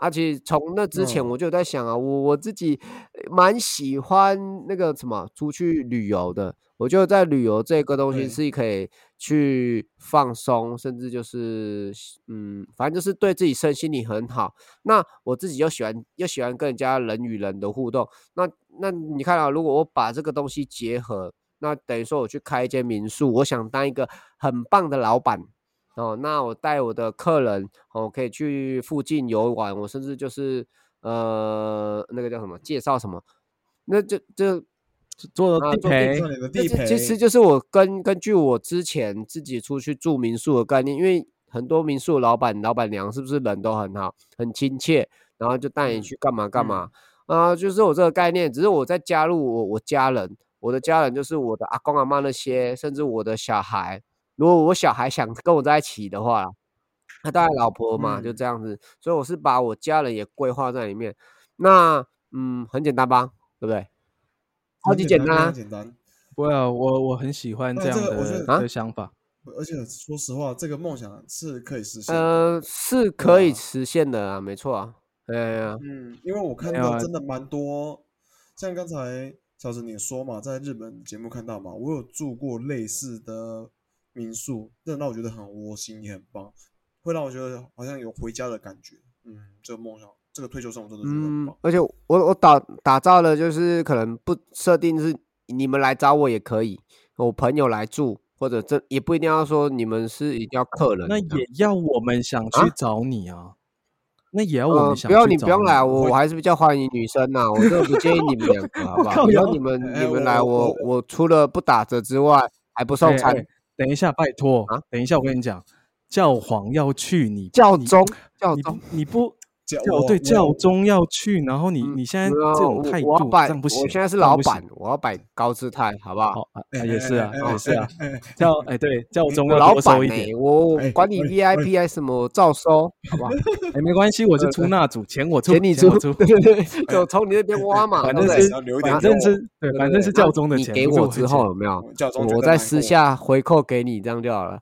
而且从那之前嗯。我就在想啊，我我自己呃蛮喜欢那个什么出去旅游的，我觉得在旅游这个东西是可以去放松，甚至就是嗯，反正就是对自己身心里很好。那我自己又喜欢又喜欢跟人家人与人的互动，那那你看啊，如果我把这个东西结合，那等于说我去开一间民宿，我想当一个很棒的老板哦。那我带我的客人哦，可以去附近游玩，我甚至就是呃那个叫什么介绍什么，那就就啊做做地陪介绍你的这地陪，其实就是我根根据我之前自己出去住民宿的概念，因为很多民宿老板老板娘是不是人都很好，很亲切，然后就带你嗯去干嘛干嘛啊、就是我这个概念，只是我在加入我我家人，我的家人就是我的阿公阿妈那些，甚至我的小孩，如果我小孩想跟我在一起的话，他当然老婆嘛，就嗯这样子，所以我是把我家人也规划在里面。那嗯，很简单吧，对不对？超级简单简单。不会啊，我我很喜欢这样这个我觉的得啊的想法。而且说实话，这个梦想是可以实现的。呃，是可以啊实现的啊，没错啊。哎呀，嗯，因为我看到真的蛮多，像刚才小子你说嘛，在日本节目看到嘛，我有住过类似的民宿，这让我觉得很窝心，也很棒，会让我觉得好像有回家的感觉。嗯，这个梦想，这个退休生活真的嗯而且我我打打造了就是可能不设定是你们来找我也可以，我朋友来住，或者这也不一定要说你们是一定要客人那。也要我们想去啊找你啊。那也要我呃，们想不要你不用来，我我还是比较欢迎女生呐，我真的不建议你们两个，好不好？*laughs* 以后靠腰你们哎你们来，我我除了不打折之外，还不送哎餐哎。等一下，拜托啊等一下，我跟你讲，教皇要去，你你教宗教宗你不教教对教宗要去，然后你嗯你现在这种我态度这样不行，我现在是老板，我要摆高姿态，好不好？也是啊，也是啊，*laughs* 叫哎教哎对教宗老要多收板、一点，我管你哎 VIP 还是什么，我照收，好不好？哎没关系，我是出 *laughs* 纳组，钱我出，钱你出，出，对对对，就从你那边挖嘛，反正是反正是对，反正是教宗的钱，你给我之后，有没有？教宗觉我再私下回扣给你，这样就好了。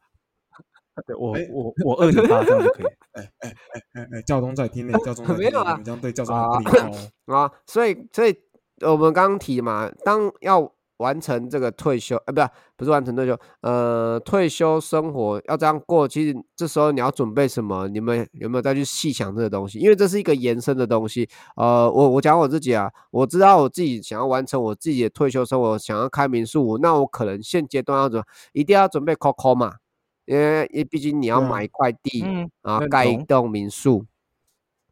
对我哎我我二你八这样就可以。哎哎哎哎，教宗在听呢，教宗在听呢，没有啊你们这样对教宗啊很不礼貌哦。*laughs* 啊，所以所以我们刚刚提嘛，当要完成这个退休，呃，不是不是完成退休，呃，退休生活要这样过，其实这时候你要准备什么？你们有没有再去细想这个东西？因为这是一个延伸的东西。呃，我我讲我自己啊，我知道我自己想要完成我自己的退休生活，想要开民宿，那我可能现阶段要怎么，一定要准备 COCO 嘛，因为因为毕竟你要买一块地，嗯，然后盖一栋民宿，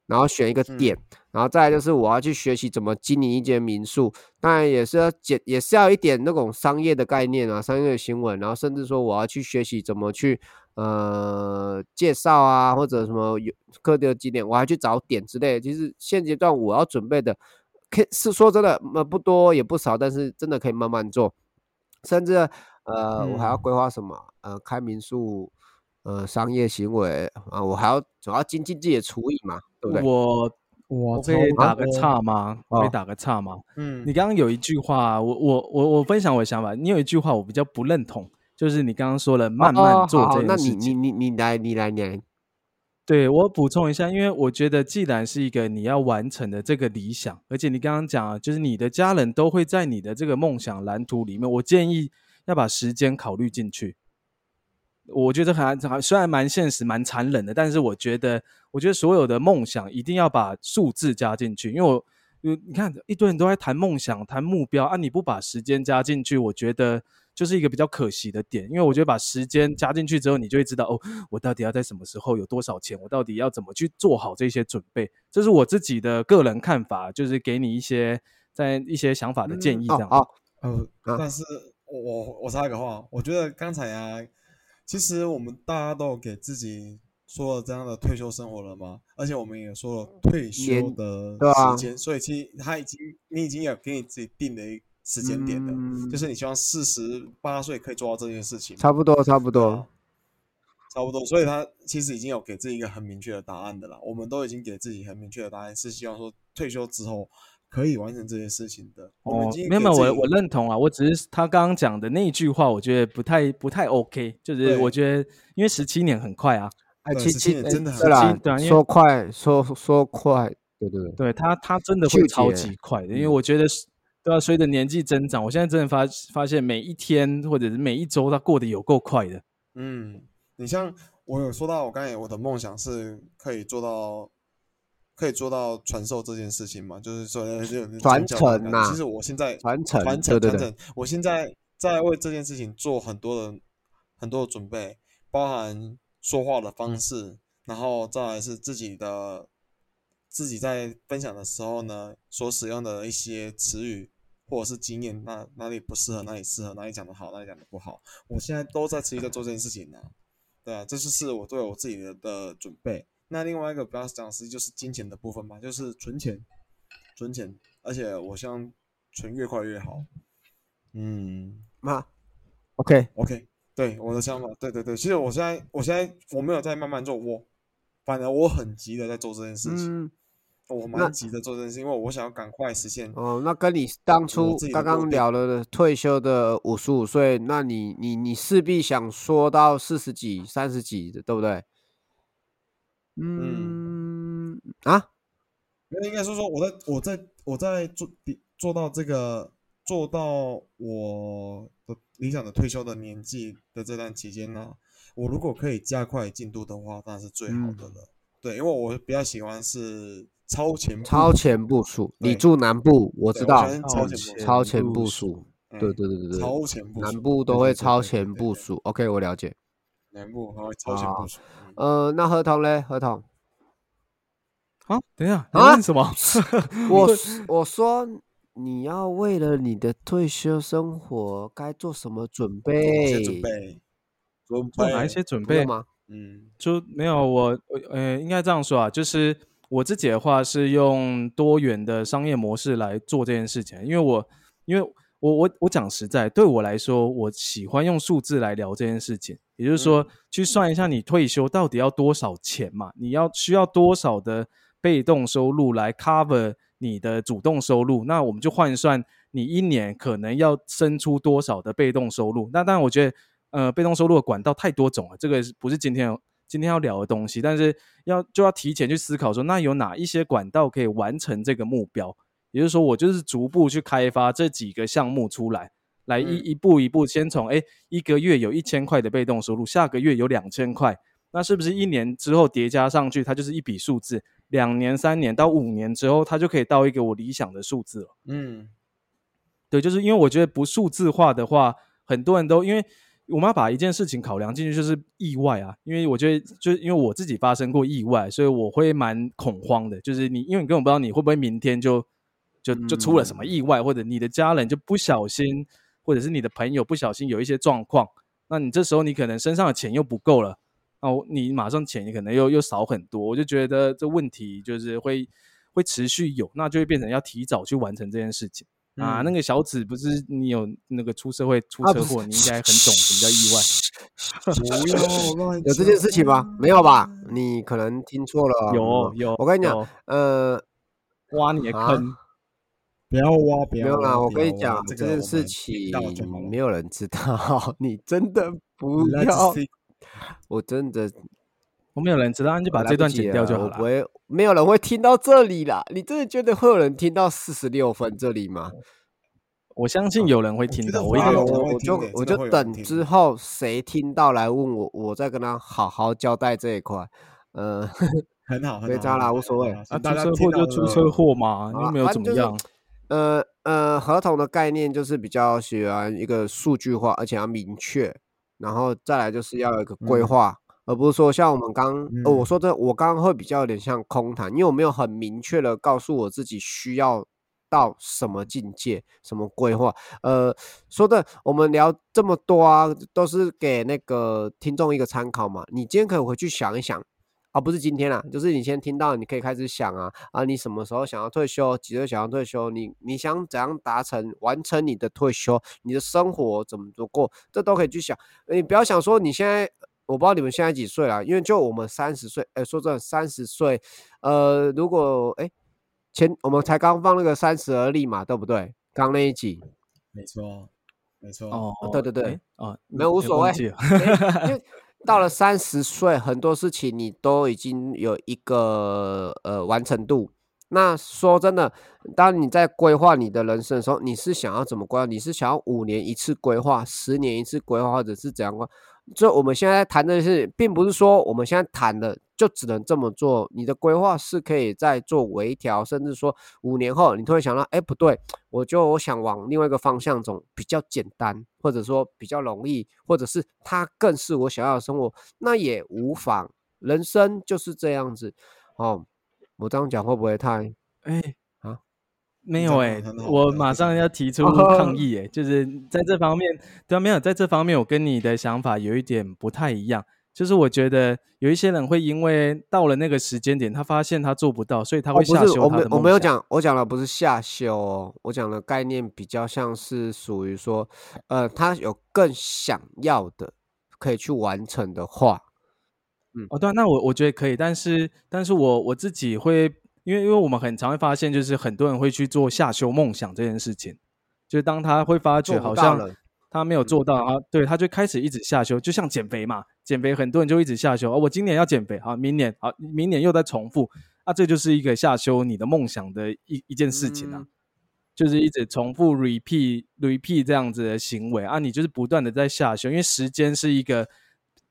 然后选一个嗯点，然后再来就是我要去学习怎么经营一间民宿，当然也是要简，也是要一点那种商业的概念啊，商业的新闻，然后甚至说我要去学习怎么去呃介绍啊，或者什么有各地的景点，我还去找点之类的。其实现阶段我要准备的，可以是说真的，呃不多也不少，但是真的可以慢慢做，甚至呃我还要嗯规划什么呃开民宿。呃，商业行为啊，我还要主要精进自己的厨艺嘛，对不对？我我我可以打个差。岔吗？我可以哦打个岔吗？嗯你，刚刚有一句话，我我我我分享我的想法。你有一句话我比较不认同，就是你刚刚说了慢慢哦好好做这那你你件事情。你你来，你来，你来。对我补充一下，因为我觉得既然是一个你要完成的这个理想，而且你刚刚讲啊，就是你的家人都会在你的这个梦想蓝图里面，我建议要把时间考虑进去。我觉得还还虽然蛮现实、蛮残忍的，但是我觉得，我觉得所有的梦想一定要把数字加进去，因为我，呃你看一堆人都在谈梦想、谈目标啊，你不把时间加进去，我觉得就是一个比较可惜的点。因为我觉得把时间加进去之后，你就会知道哦，我到底要在什么时候有多少钱，我到底要怎么去做好这些准备。这是我自己的个人看法，就是给你一些在一些想法的建议，这样。哦好，呃啊，但是我我我插一个话，我觉得刚才啊，其实我们大家都有给自己说了这样的退休生活了嘛，而且我们也说了退休的时间，所以其实他已经你已经有给你自己定的一时间点的，嗯就是你希望四十八岁可以做到这件事情，差不多，差不多。差不多，所以他其实已经有给自己一个很明确的答案的啦。我们都已经给自己很明确的答案，是希望说退休之后可以完成这些事情的。我们已哦，没有没有，我我认同啊，我只是他刚刚讲的那一句话，我觉得不太不太 OK，就是我觉得因为十七年很快啊，哎，对17其其年真的很对啦对啊说快说说快，对对对，对他他真的会超级快的，因为嗯我觉得是对啊，随着年纪增长，我现在真的发发现每一天或者是每一周，他过得有够快的。嗯，你像我有说到，我刚才我的梦想是可以做到，可以做到传授这件事情嘛，就是说呃就有传承呐其实我现在传承传承传承，我现在在为这件事情做很多的很多的准备，包含说话的方式，然后再来是自己的自己在分享的时候呢，所使用的一些词语或者是经验，那哪里不适合，哪里适合，哪里讲的好，哪里讲的不好，我现在都在持续在做这件事情呢、对啊，这就是我对我自己的的准备。那另外一个比较讲实际就是金钱的部分嘛，就是存钱，存钱，而且我希望存越快越好。嗯那 OK，，OK，对我的想法，对对对，其实我现在我现在我没有在慢慢做，我反而我很急的在做这件事情，嗯，我蛮急的做这件事情，因为我想要赶快实现。哦，那跟你当初刚刚聊了的退休的五十五岁，那你你你势必想说到四十几、三十几的，对不对？嗯啊，那应该是说我在我在我在做做到这个做到我的理想的退休的年纪的这段期间呢，我如果可以加快进度的话，当然是最好的了。对，因为我比较喜欢是超前部超前部署。你住南部，我知道超前部署超前部部署。嗯对对对对对，超前部署，南部都会超前部署。OK，我了解。南部还会超前部署。嗯呃，那合同嘞？合同啊，等一下，你啊问什么？*laughs* 我我说你要为了你的退休生活该做什么准备？准备？准备做哪一些准备？吗？嗯就没有我，呃，应该这样说啊，就是我自己的话是用多元的商业模式来做这件事情，因为我，因为我我我讲实在，对我来说，我喜欢用数字来聊这件事情，也就是说，去算一下你退休到底要多少钱嘛，你要需要多少的被动收入来 cover 你的主动收入，那我们就换算你一年可能要生出多少的被动收入。那当然，我觉得。呃，被动收入的管道太多种了，这个不是今天今天要聊的东西，但是要就要提前去思考说，那有哪一些管道可以完成这个目标？也就是说，我就是逐步去开发这几个项目出来，来一嗯一步一步，先从哎一个月有一千块的被动收入，下个月有两千块，那是不是一年之后叠加上去，它就是一笔数字？两年、三年到五年之后，它就可以到一个我理想的数字了。嗯对，就是因为我觉得不数字化的话，很多人都因为我们要把一件事情考量进去，就是意外啊。因为我觉得，就是因为我自己发生过意外，所以我会蛮恐慌的。就是你，因为你根本不知道你会不会明天就就就出了什么意外，或者你的家人就不小心，或者是你的朋友不小心有一些状况，那你这时候你可能身上的钱又不够了，哦，你马上钱可能又又少很多。我就觉得这问题就是会会持续有，那就会变成要提早去完成这件事情。啊，那嗯个小紫不是你有那个出社会出车祸，你应该很懂什么叫意外。不要乱有这件事情吗？没有吧？你可能听错了。有嗯有，我跟你讲，呃，挖你的啊坑，不要挖，不没有啦，要挖，我跟你讲，这这件事情没有人知道，*laughs* 你真的不 *laughs* 要，我真的我没有人知道，你就把这段剪掉就好了。不会，没有人会听到这里啦。你真的觉得会有人听到四十六分这里吗？我相信有人会听到，我一定我我就我就等之后谁听到来问我，我再跟他好好交代这一块。呃，*laughs* 很好，没差啦无所谓啊，出车祸就出车祸嘛，又没有怎么样。呃呃，合同的概念就是比较喜欢一个数据化，而且要明确，然后再来就是要有一个规嗯划，而不是说像我们刚，呃，我嗯说的我刚刚会比较有点像空谈，因为我没有很明确的告诉我自己需要到什么境界，什么规划。呃，说的我们聊这么多啊，都是给那个听众一个参考嘛。你今天可以回去想一想。啊，不是今天啦，就是你先听到，你可以开始想啊啊，你什么时候想要退休？几岁想要退休？你你想怎样达成完成你的退休？你的生活怎么过？这都可以去想。你不要想说你现在，我不知道你们现在几岁啦，因为就我们三十岁，哎，说真的，三十岁，呃，如果哎前我们才刚放那个三十而立嘛，对不对？刚那一集，没错，没错，哦，对对对诶，哦，没有无所谓到了三十岁，很多事情你都已经有一个呃完成度。那说真的，当你在规划你的人生的时候，你是想要怎么规划？你是想要五年一次规划，十年一次规划，或者是怎样规划？就我们现在谈的是，并不是说我们现在谈的就只能这么做。你的规划是可以再做微调，甚至说五年后你突然想到，哎，不对，我就我想往另外一个方向走，比较简单，或者说比较容易，或者是它更是我想要的生活，那也无妨。人生就是这样子哦。我这样讲会不会太？哎啊，没有哎、我马上要提出哦抗议哎、就是在这方面，对啊，没有在这方面，我跟你的想法有一点不太一样。就是我觉得有一些人会因为到了那个时间点，他发现他做不到，所以他哦，会下修他的梦想。我没有讲，我讲的不是下修哦，我讲的概念比较像是属于说，呃，他有更想要的可以去完成的话，嗯。哦，对啊、那我我觉得可以，但是但是我我自己会，因为因为我们很常会发现，就是很多人会去做下修梦想这件事情，就是当他会发觉好像他没有做到，啊对他就开始一直下修，就像减肥嘛，减肥很多人就一直下修，哦，我今年要减肥，啊，明年啊，明年又在重复，啊，这就是一个下修你的梦想的一一件事情啊。嗯就是一直重复 repeat repeat 这样子的行为啊，你就是不断的在下修，因为时间是一个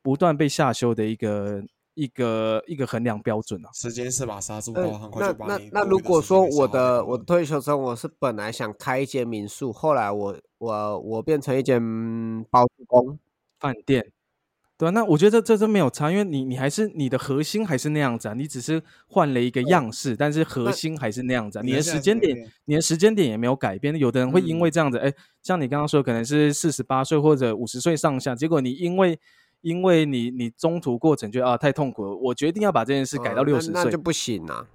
不断被下修的一个一个一个衡量标准啊。时间是把杀猪呃刀，很快那就把那那你多余的如果说我的我的退休生活是本来想开一间民宿，后来我我我变成一间包租公，饭店对啊，那我觉得这这真没有差，因为你你还是你的核心还是那样子啊，你只是换了一个样式，但是核心还是那样子、啊。你的时间点，你的时间点也没有改变。有的人会因为这样子，哎、像你刚刚说，可能是四十八岁或者五十岁上下，结果你因为因为你你中途过程觉得啊太痛苦了，我决定要把这件事改到呃六十岁那那就，不行啊。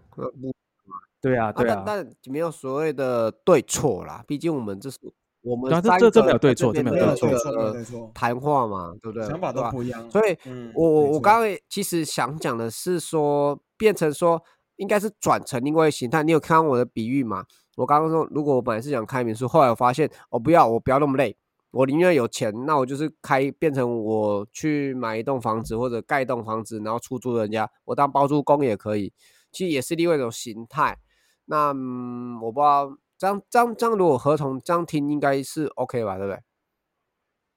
对啊对啊，但但没有所谓的对错啦，毕竟我们这是我们对啊这三这这个没有对错在这这没有对错的这没有对错谈话嘛，对不对？想法都不一样。所以嗯我我我刚刚其实想讲的是说，变成说应该是转成另外一个形态。你有看到我的比喻吗？我刚刚说，如果我本来是想开民宿，后来我发现，我、不要，我不要那么累，我宁愿有钱，那我就是开变成我去买一栋房子或者盖一栋房子，然后出租人家，我当包租公也可以，其实也是另外一种形态。那、嗯、我不知道这样这样这样，如果合同这样听应该是 OK 吧，对不对？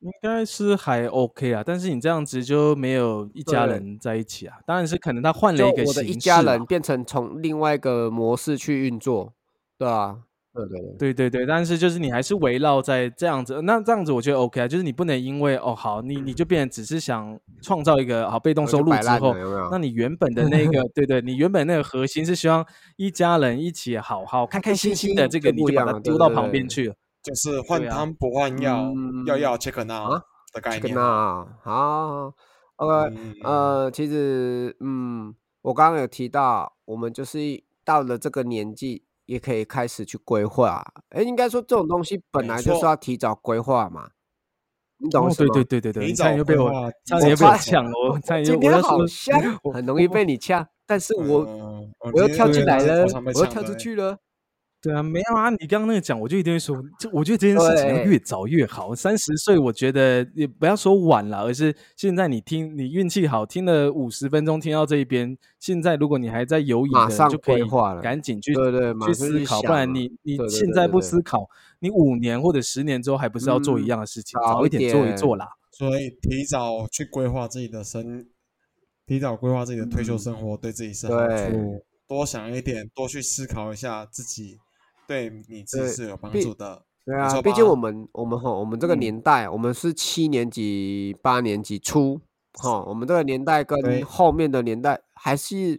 应该是还 OK 啊，但是你这样子就没有一家人在一起啊，当然是可能他换了一个我的一家人变成从另外一个模式去运作，对啊，对对对，对但是就是你还是围绕在这样子，那这样子我觉得 OK 啊，就是你不能因为哦好，你你就变得只是想创造一个好被动收入之后有有，那你原本的那个 *laughs* 对对，你原本那个核心是希望一家人一起好好开开心心的，这个你就把它丢到旁边去了。就是换汤不换药，药嗯。药 check now 啊的概这个念。啊好，OK，嗯。呃，其实嗯，我刚刚有提到，我们就是到了这个年纪，也可以开始去规划。哎，应该说这种东西本来就是要提早规划嘛，你懂哦，对？对对对对，提你差点早就被我规划差点就被我发我呛了，我差点就今天好像很容易被你掐，但是我嗯我又跳进来了，我我又跳出。去了。对啊，没有啊，你刚刚那个讲，我就一定会说，就我觉得这件事情越早越好。三十岁，我觉得也不要说晚了，而是现在你听，你运气好，听了五十分钟，听到这一边，现在如果你还在犹疑的，马上就可以赶紧去对对马去思考，不然你你现在不对对对思考，你五年或者十年之后还不是要做一嗯样的事情，早一早一点做一做啦。所以提早去规划自己的生，提早规划自己的退休嗯生活，对自己是好对处。多想一点，多去思考一下自己，对你自己是有帮助的。对啊，毕竟我们我们吼，我们这个嗯年代，我们是七年级、八年级初，哈，我们这个年代跟后面的年代，还是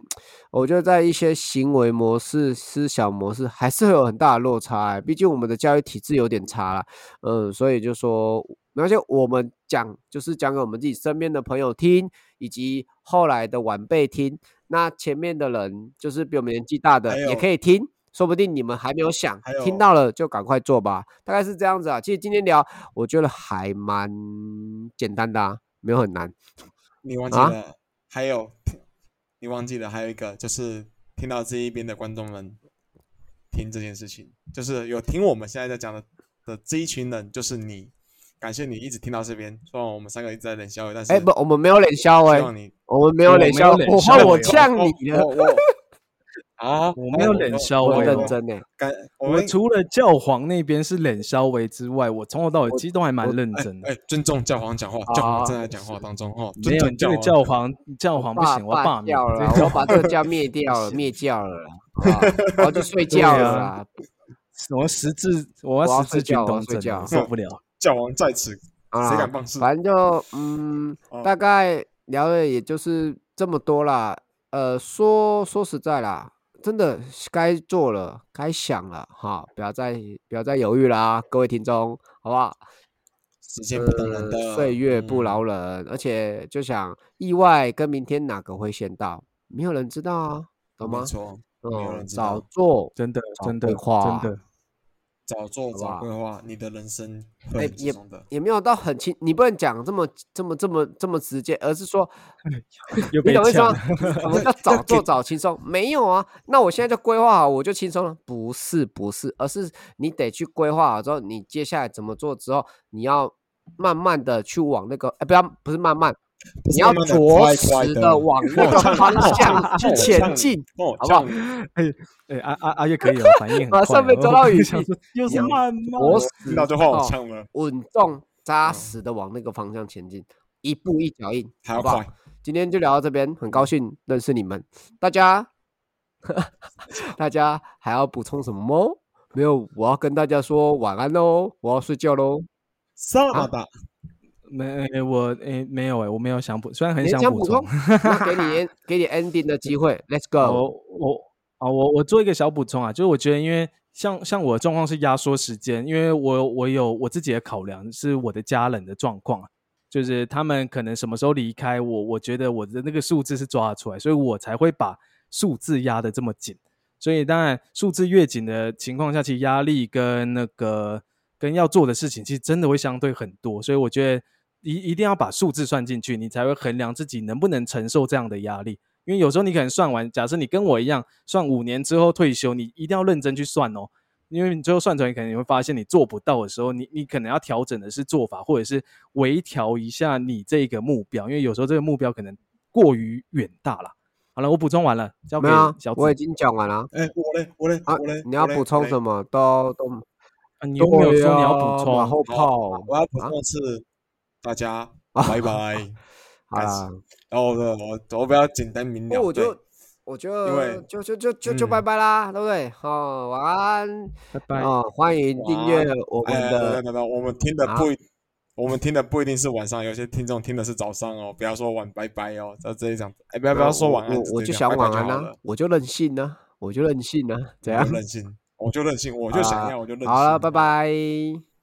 我觉得在一些行为模式、思想模式，还是会有很大的落差欸。毕竟我们的教育体制有点差啦，嗯，所以就说，而且我们讲就是讲给我们自己身边的朋友听，以及后来的晚辈听。那前面的人就是比我们年纪大的也可以听，说不定你们还没有想听到了就赶快做吧，大概是这样子啊。其实今天聊，我觉得还蛮简单的啊，没有很难。*laughs* 你忘记啊了，还有你忘记了，还有一个就是听到这一边的观众们听这件事情，就是有听我们现在在讲的的这一群人，就是你。感谢你一直听到这边，虽然我们三个一直在冷笑，但是哎、不，我们没有冷笑哎、我们没有我没有脸消，我怕我我呛你了，我我好，我没有冷笑我喂认真哎、感我我们除了教皇那边是冷消维之外，我从头到尾其实都还蛮认真的。哎，尊重教皇讲话，教皇啊正在讲话当中哦，没有，尊重你这个教教皇教皇不行，我要罢免。掉了我要 *laughs* 把这个教灭掉了，灭教了啦，好吧我要去睡觉对啊了啦。我十字，我我要要十字军东征受不了。*laughs* 教皇在此，*laughs* 谁敢放肆？反正就嗯，哦大概聊的也就是这么多啦。呃，说说实在啦，真的该做了，该想了哈，不要再不要再犹豫啦，各位听众，好不好？时间不等人岁月不嗯饶人，而且就想意外跟明天哪个会先到，没有人知道啊，懂吗没？错，没有嗯，人知早做，真的，早真的，真的，早做早规划，你的人生也松的。也没有到很轻，你不能讲这么这么这么这么直接，而是说 *laughs* 你懂我意思吗呛。？什么叫早做早轻松？没有啊，那我现在就规划好，我就轻松了？不是，不是，而是你得去规划好之后，你接下来怎么做之后，你要慢慢的去往那个，哎，不要，不是慢慢，你要着实的往那个方向去前进，哦，好不好？哎哎，阿阿阿月可以哦，反应很快哦。马上被抓到我语气想说又是慢慢着实到就换了，稳重扎嗯实的往那个方向前进，一步一脚印，好不好。今天就聊到这边，很高兴认识你们，大家，大家还要补充什么吗？没有，我要跟大家说晚安喽，我要睡觉喽。萨马达，没我诶没有诶，我没有想补，虽然很想补充补充充，，那给你 *laughs* 给你 ending 的机会，Let's go。我啊，我我做一个小补充啊，就是我觉得，因为像像我的状况是压缩时间，因为我我有我自己的考量，是我的家人的状况啊，就是他们可能什么时候离开我，我觉得我的那个数字是抓得出来，所以我才会把数字压得这么紧。所以当然，数字越紧的情况下，其实压力跟那个跟要做的事情，其实真的会相对很多。所以我觉得一一定要把数字算进去，你才会衡量自己能不能承受这样的压力。因为有时候你可能算完，假设你跟我一样算五年之后退休，你一定要认真去算哦，因为你最后算出来，可能你会发现你做不到的时候，你你可能要调整的是做法，或者是微调一下你这个目标，因为有时候这个目标可能过于远大了。好了，我补充完了，交给小，紫。我已经讲完了哎，我嘞，我嘞，啊我嘞，。你要补充什么？么都都啊你有没有说你要补充，对啊马后好炮我要补啊充的是，大家啊拜拜。*laughs* 好啦。然后呢，我我比较简单明了。我就我就因为就就就就就嗯拜拜啦，对不对？哦，晚安拜拜。哦，欢迎订阅我们的等等等，我们听的啊不一，我们听的不一定是晚上，有些听众听的是早上哦。不要说晚拜拜哦，在这里讲，哎，不要不要说晚安，我我就想晚安啊就好了，我就任性呢，我就任性呢，怎样？任性，我就任性，我就想要，我就任性。好了，拜。拜。